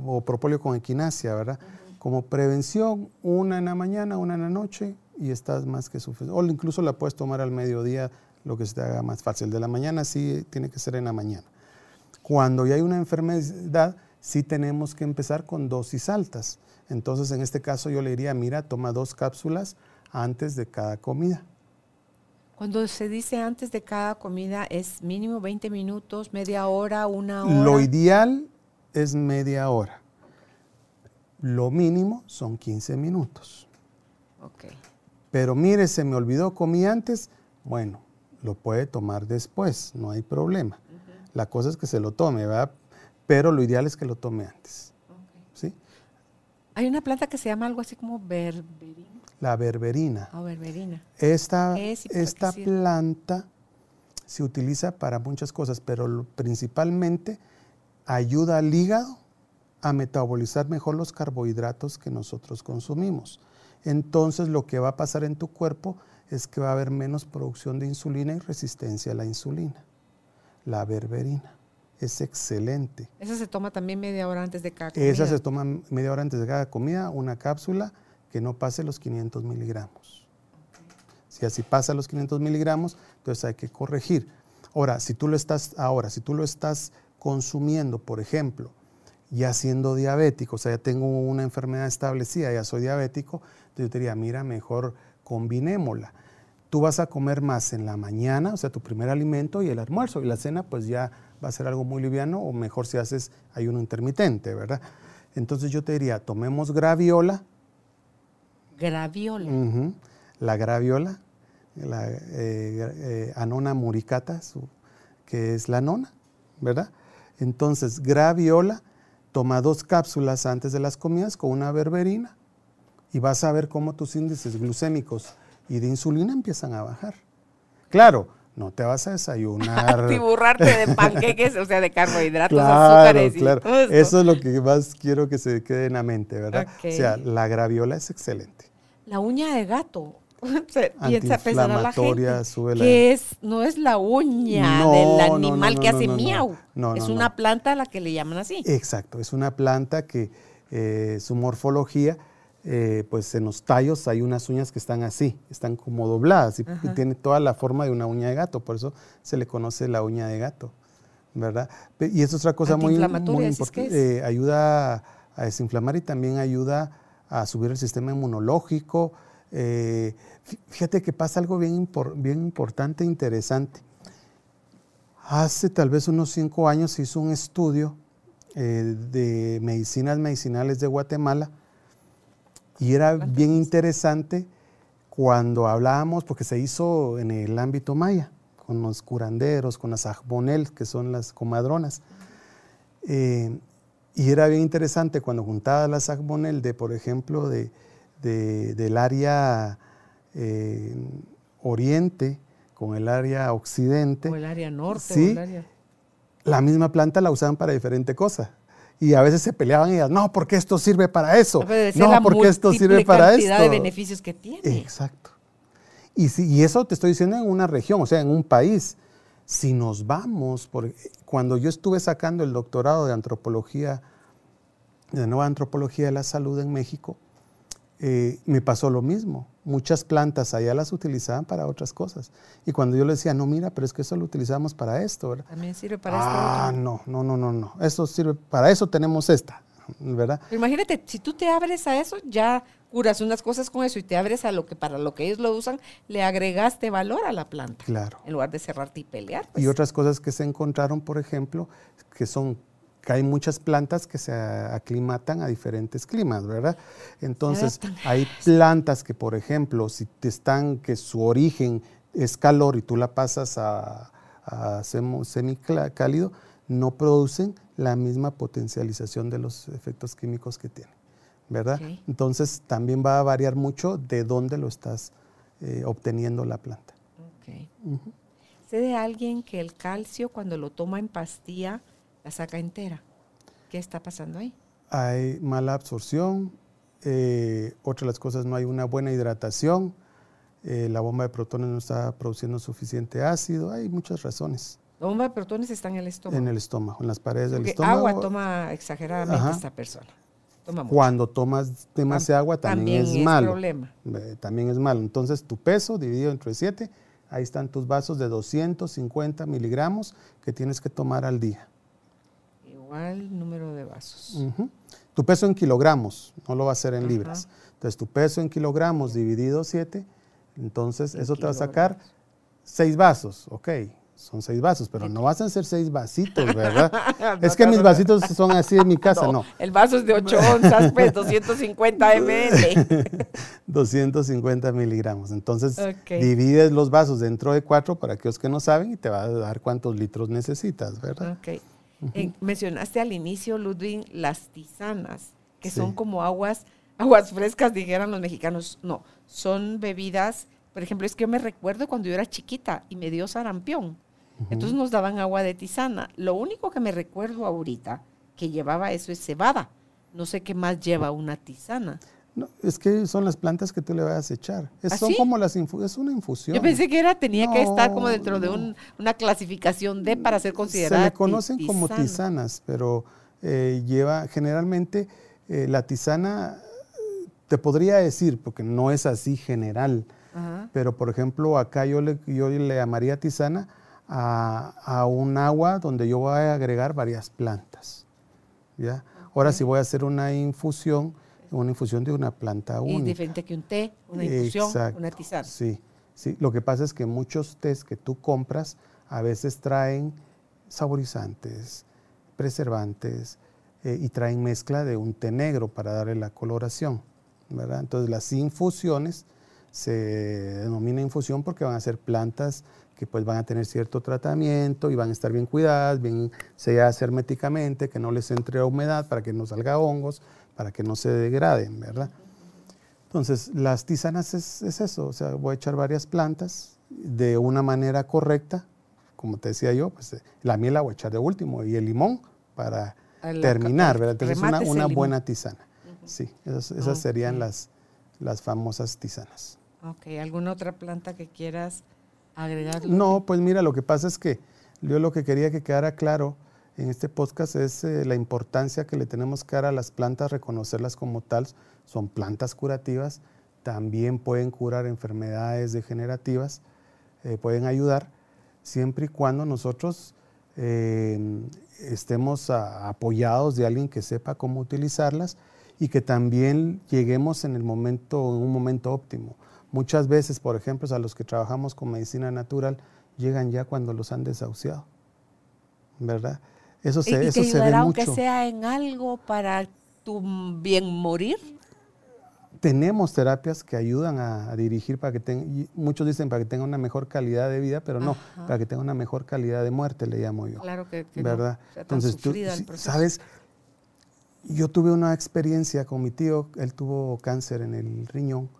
o propóleo con equinacia, ¿verdad? como prevención, una en la mañana, una en la noche y estás más que suficiente. O incluso la puedes tomar al mediodía, lo que se te haga más fácil. De la mañana sí tiene que ser en la mañana. Cuando ya hay una enfermedad, sí tenemos que empezar con dosis altas. Entonces, en este caso yo le diría, mira, toma dos cápsulas antes de cada comida. Cuando se dice antes de cada comida, ¿es mínimo 20 minutos, media hora, una hora? Lo ideal es media hora. Lo mínimo son 15 minutos. Okay. Pero mire, se me olvidó, comí antes. Bueno, lo puede tomar después, no hay problema. La cosa es que se lo tome, ¿verdad? Pero lo ideal es que lo tome antes. ¿Sí? Hay una planta que se llama algo así como berberina. La berberina. Ah, berberina. Esta, esta planta se utiliza para muchas cosas, pero principalmente ayuda al hígado a metabolizar mejor los carbohidratos que nosotros consumimos. Entonces lo que va a pasar en tu cuerpo es que va a haber menos producción de insulina y resistencia a la insulina. La berberina es excelente. ¿Esa se toma también media hora antes de cada comida? Esa se toma media hora antes de cada comida, una cápsula que no pase los 500 miligramos. Si así pasa los 500 miligramos, entonces hay que corregir. Ahora, si tú lo estás, ahora, si tú lo estás consumiendo, por ejemplo, ya siendo diabético, o sea, ya tengo una enfermedad establecida, ya soy diabético, entonces yo te diría, mira, mejor combinémosla. Tú vas a comer más en la mañana, o sea, tu primer alimento y el almuerzo, y la cena pues ya va a ser algo muy liviano, o mejor si haces ayuno intermitente, ¿verdad? Entonces yo te diría, tomemos graviola. Graviola. La graviola, la eh, eh, anona muricata, que es la nona, ¿verdad? Entonces, graviola, Toma dos cápsulas antes de las comidas con una berberina y vas a ver cómo tus índices glucémicos y de insulina empiezan a bajar. Claro, no te vas a desayunar. Tiburrarte de panqueques, o sea, de carbohidratos, azúcares. Claro, eso es lo que más quiero que se quede en la mente, ¿verdad? O sea, la graviola es excelente. La uña de gato. piensa pensar a la gente que es, no es la uña del animal que hace miau, es una planta a la que le llaman así. Exacto, es una planta que eh, su morfología, eh, pues en los tallos hay unas uñas que están así, están como dobladas y, tiene toda la forma de una uña de gato, por eso se le conoce la uña de gato, ¿verdad? Y es otra cosa muy, muy importante, eh, ayuda a desinflamar y también ayuda a subir el sistema inmunológico, eh, fíjate que pasa algo bien, bien importante e interesante. Hace tal vez unos cinco años se hizo un estudio eh, de medicinas medicinales de Guatemala y era bien interesante cuando hablábamos, porque se hizo en el ámbito maya, con los curanderos, con las ajbonel, que son las comadronas. Eh, y era bien interesante cuando juntaba las ajbonel de, por ejemplo, de, del área eh, oriente con el área occidente. O el área norte. Sí, la misma planta la usaban para diferente cosa. Y a veces se peleaban y decían, no, porque esto sirve para eso. No, porque esto sirve para esto. cantidad de beneficios que tiene. Exacto. Y, si, y eso te estoy diciendo en una región, o sea, en un país. Si nos vamos, por, cuando yo estuve sacando el doctorado de antropología, de nueva antropología de la salud en México, eh, me pasó lo mismo. Muchas plantas allá las utilizaban para otras cosas. Y cuando yo le decía, no, mira, pero es que eso lo utilizamos para esto, ¿verdad? También sirve para esto. Ah, no, no, no, no, no. Eso sirve, para eso tenemos esta, ¿verdad? imagínate, si tú te abres a eso, ya curas unas cosas con eso y te abres a lo que para lo que ellos lo usan, le agregaste valor a la planta. Claro. En lugar de cerrarte y pelear. Y pues. otras cosas que se encontraron, por ejemplo, que son que hay muchas plantas que se aclimatan a diferentes climas, ¿verdad? Entonces, hay plantas que, por ejemplo, si te están, que su origen es calor y tú la pasas a, a semicálido, no producen la misma potencialización de los efectos químicos que tienen. ¿verdad? Entonces también va a variar mucho de dónde lo estás eh, obteniendo la planta. Okay. Sé de alguien que el calcio cuando lo toma en pastilla la saca entera. ¿Qué está pasando ahí? Hay mala absorción, eh, otra de las cosas no hay una buena hidratación, eh, la bomba de protones no está produciendo suficiente ácido, hay muchas razones. La bomba de protones está en el estómago. En el estómago, en las paredes del estómago. Agua toma exageradamente esta persona. Cuando tomas demasiada agua también, es, malo. Problema. También es malo. Entonces tu peso dividido entre 7, ahí están tus vasos de 250 miligramos que tienes que tomar al día. Igual número de vasos. Tu peso en kilogramos, no lo va a hacer en libras. Entonces tu peso en kilogramos dividido 7, entonces eso te va a sacar 6 vasos, ok son seis vasos, pero no vas a hacer seis vasitos, ¿verdad? es que mis vasitos son así en mi casa, no. El vaso es de 8 onzas, pues 250 ml. 250 miligramos. Entonces, divides los vasos dentro de cuatro para aquellos que no saben y te va a dar cuántos litros necesitas, ¿verdad? Ok. Eh, mencionaste al inicio, Ludwig, las tisanas, que son como aguas, aguas frescas, dijeran los mexicanos. No, son bebidas por ejemplo, es que yo me recuerdo cuando yo era chiquita y me dio sarampión. Entonces nos daban agua de tisana. Lo único que me recuerdo ahorita que llevaba eso es cebada. No sé qué más lleva una tisana. No, es que son las plantas que tú le vas a echar. Es, ¿Ah, son como las es una infusión. Yo pensé que era tenía que estar como dentro de una clasificación de para ser considerada. Se le conocen como tisanas, pero eh, lleva generalmente eh, la tisana te podría decir porque no es así general, pero por ejemplo acá yo le yo le llamaría tisana a, un agua donde yo voy a agregar varias plantas. ¿ya? Ahora si voy a hacer una infusión, una infusión de una planta única. Es diferente que un té, una infusión, una tisana. Sí, sí. Lo que pasa es que muchos tés que tú compras a veces traen saborizantes, preservantes eh, y traen mezcla de un té negro para darle la coloración. ¿verdad? Entonces las infusiones se denomina infusión porque van a ser plantas que pues van a tener cierto tratamiento y van a estar bien cuidadas, bien selladas herméticamente, que no les entre humedad para que no salga hongos, para que no se degraden, ¿verdad? Entonces, las tisanas es, eso, o sea, voy a echar varias plantas de una manera correcta, como te decía yo, pues eh, la miel la voy a echar de último y el limón para terminar, ¿verdad? Entonces, una, una buena tisana. Sí, esas, serían las, las famosas tisanas. Ok, ¿alguna otra planta que quieras no, pues mira, lo que pasa es que yo lo que quería que quedara claro en este podcast es eh, la importancia que le tenemos que dar a las plantas, reconocerlas como tal. Son plantas curativas, también pueden curar enfermedades degenerativas, eh, pueden ayudar, siempre y cuando nosotros em, estemos apoyados de alguien que sepa cómo utilizarlas y que también lleguemos en el momento, en un momento óptimo. Muchas veces, por ejemplo, a los que trabajamos con medicina natural, llegan ya cuando los han desahuciado. ¿Verdad? Eso se, ¿Y, eso se ve mucho. aunque sea en algo para tu bien morir? Tenemos terapias que ayudan a, dirigir para que tenga, muchos dicen para que tenga una mejor calidad de vida, pero no, para que tenga una mejor calidad de muerte, le llamo yo. Claro que, ¿verdad? Entonces, tú, sabes, yo tuve una experiencia con mi tío, él tuvo cáncer en el riñón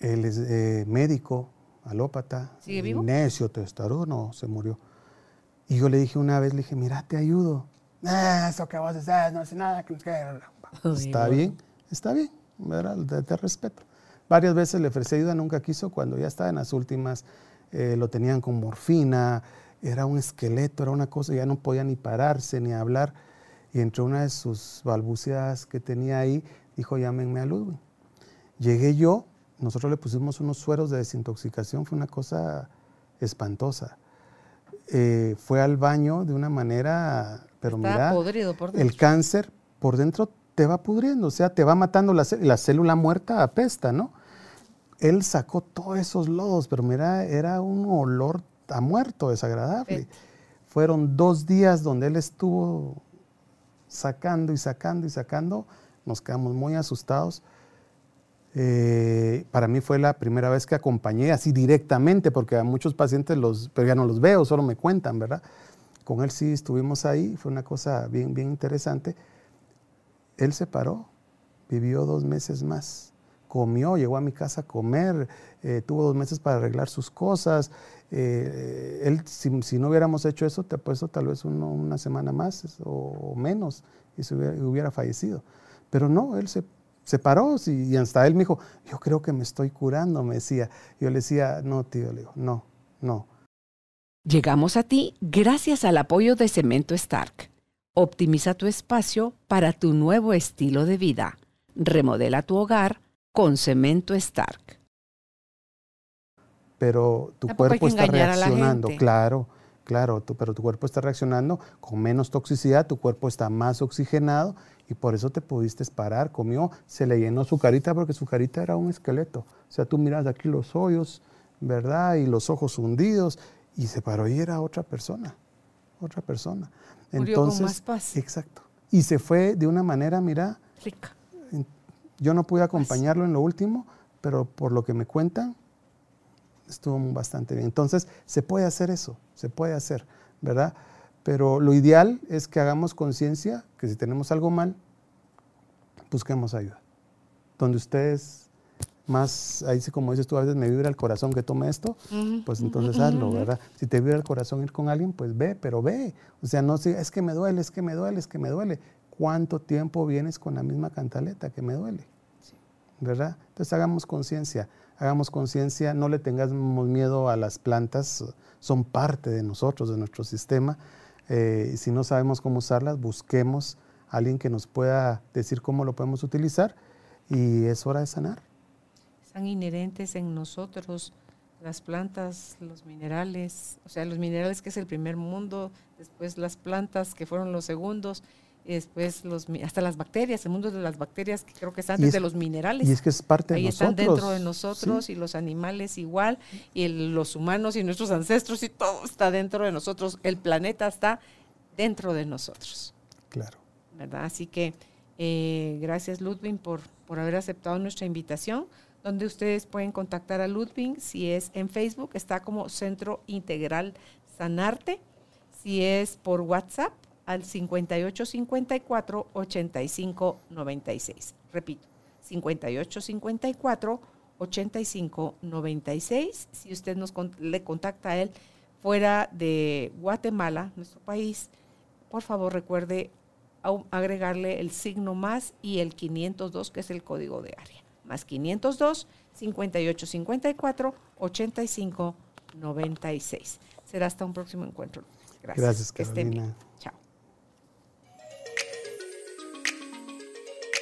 él es eh, médico, alópata, ¿Sigue vivo? necio, testarudo, no, se murió. Y yo le dije una vez, le dije, mira, te ayudo. eso que vos decís, no hace nada. Que... está bien, está bien, ¿verdad? Te, respeto. Varias veces le ofrecí ayuda, nunca quiso. Cuando ya estaba en las últimas, eh, lo tenían con morfina, era un esqueleto, era una cosa, ya no podía ni pararse ni hablar. Y entre una de sus balbuceadas que tenía ahí, dijo, llámenme a Ludwig. Llegué yo, nosotros le pusimos unos sueros de desintoxicación, fue una cosa espantosa. Eh, fue al baño de una manera, pero mira, podrido por el cáncer por dentro te va pudriendo, o sea, te va matando la, la célula muerta apesta, ¿no? Él sacó todos esos lodos, pero mira, era un olor a muerto desagradable. Fueron dos días donde él estuvo sacando y sacando y sacando. Nos quedamos muy asustados. Eh, para mí fue la primera vez que acompañé así directamente, porque a muchos pacientes los, pero ya no los veo, solo me cuentan, ¿verdad? Con él sí estuvimos ahí, fue una cosa bien, bien interesante. Él se paró, vivió dos meses más, comió, llegó a mi casa a comer, eh, tuvo dos meses para arreglar sus cosas. Eh, él, si, no hubiéramos hecho eso, te apuesto tal vez una semana más o, menos y se hubiera, fallecido. Pero no, él se, se paró y, hasta él me dijo, yo creo que me estoy curando, me decía. Yo le decía, no, tío, le digo, no, no. Llegamos a ti gracias al apoyo de Cemento Stark. Optimiza tu espacio para tu nuevo estilo de vida. Remodela tu hogar con Cemento Stark. Pero tu cuerpo está reaccionando, claro, claro, pero tu cuerpo está reaccionando con menos toxicidad, tu cuerpo está más oxigenado y por eso te pudiste parar, comió, se le llenó su carita porque su carita era un esqueleto. O sea, tú miras aquí los hoyos, ¿verdad? Y los ojos hundidos y se paró y era otra persona, otra persona. Entonces, más paz. exacto. Y se fue de una manera, mira, rica. Yo no pude acompañarlo en lo último, pero por lo que me cuentan, estuvo bastante bien. Entonces, se puede hacer eso, se puede hacer, ¿verdad? Pero lo ideal es que hagamos conciencia que si tenemos algo mal, busquemos ayuda. Donde ustedes más, ahí sí como dices tú, a veces me vibra el corazón que tome esto, pues entonces hazlo, ¿verdad? Si te vibra el corazón ir con alguien, pues ve, pero ve. O sea, no es que me duele, es que me duele, es que me duele. ¿Cuánto tiempo vienes con la misma cantaleta que me duele? ¿Verdad? Entonces hagamos conciencia, hagamos conciencia, no le tengamos miedo a las plantas, son parte de nosotros, de nuestro sistema. Eh, si no sabemos cómo usarlas, busquemos a alguien que nos pueda decir cómo lo podemos utilizar y es hora de sanar. Están inherentes en nosotros las plantas, los minerales, o sea, los minerales que es el primer mundo, después las plantas que fueron los segundos, y después los, hasta las bacterias, el mundo de las bacterias que creo que está antes de los minerales. Y es que es parte de nosotros. Ahí están dentro de nosotros y los animales igual, y los humanos y nuestros ancestros y todo está dentro de nosotros. El planeta está dentro de nosotros. Claro. ¿Verdad? Así que eh, gracias Ludwig por, por haber aceptado nuestra invitación donde ustedes pueden contactar a Ludwig. Si es en Facebook, está como Centro Integral Sanarte. Si es por WhatsApp, al 5854 8596. Repito, 5854 8596. Si usted nos le contacta a él fuera de Guatemala, nuestro país, por favor recuerde agregarle el signo más y el 502, que es el código de área. Más 502 5854 8596. Será hasta un próximo encuentro. Gracias. Gracias, Carolina.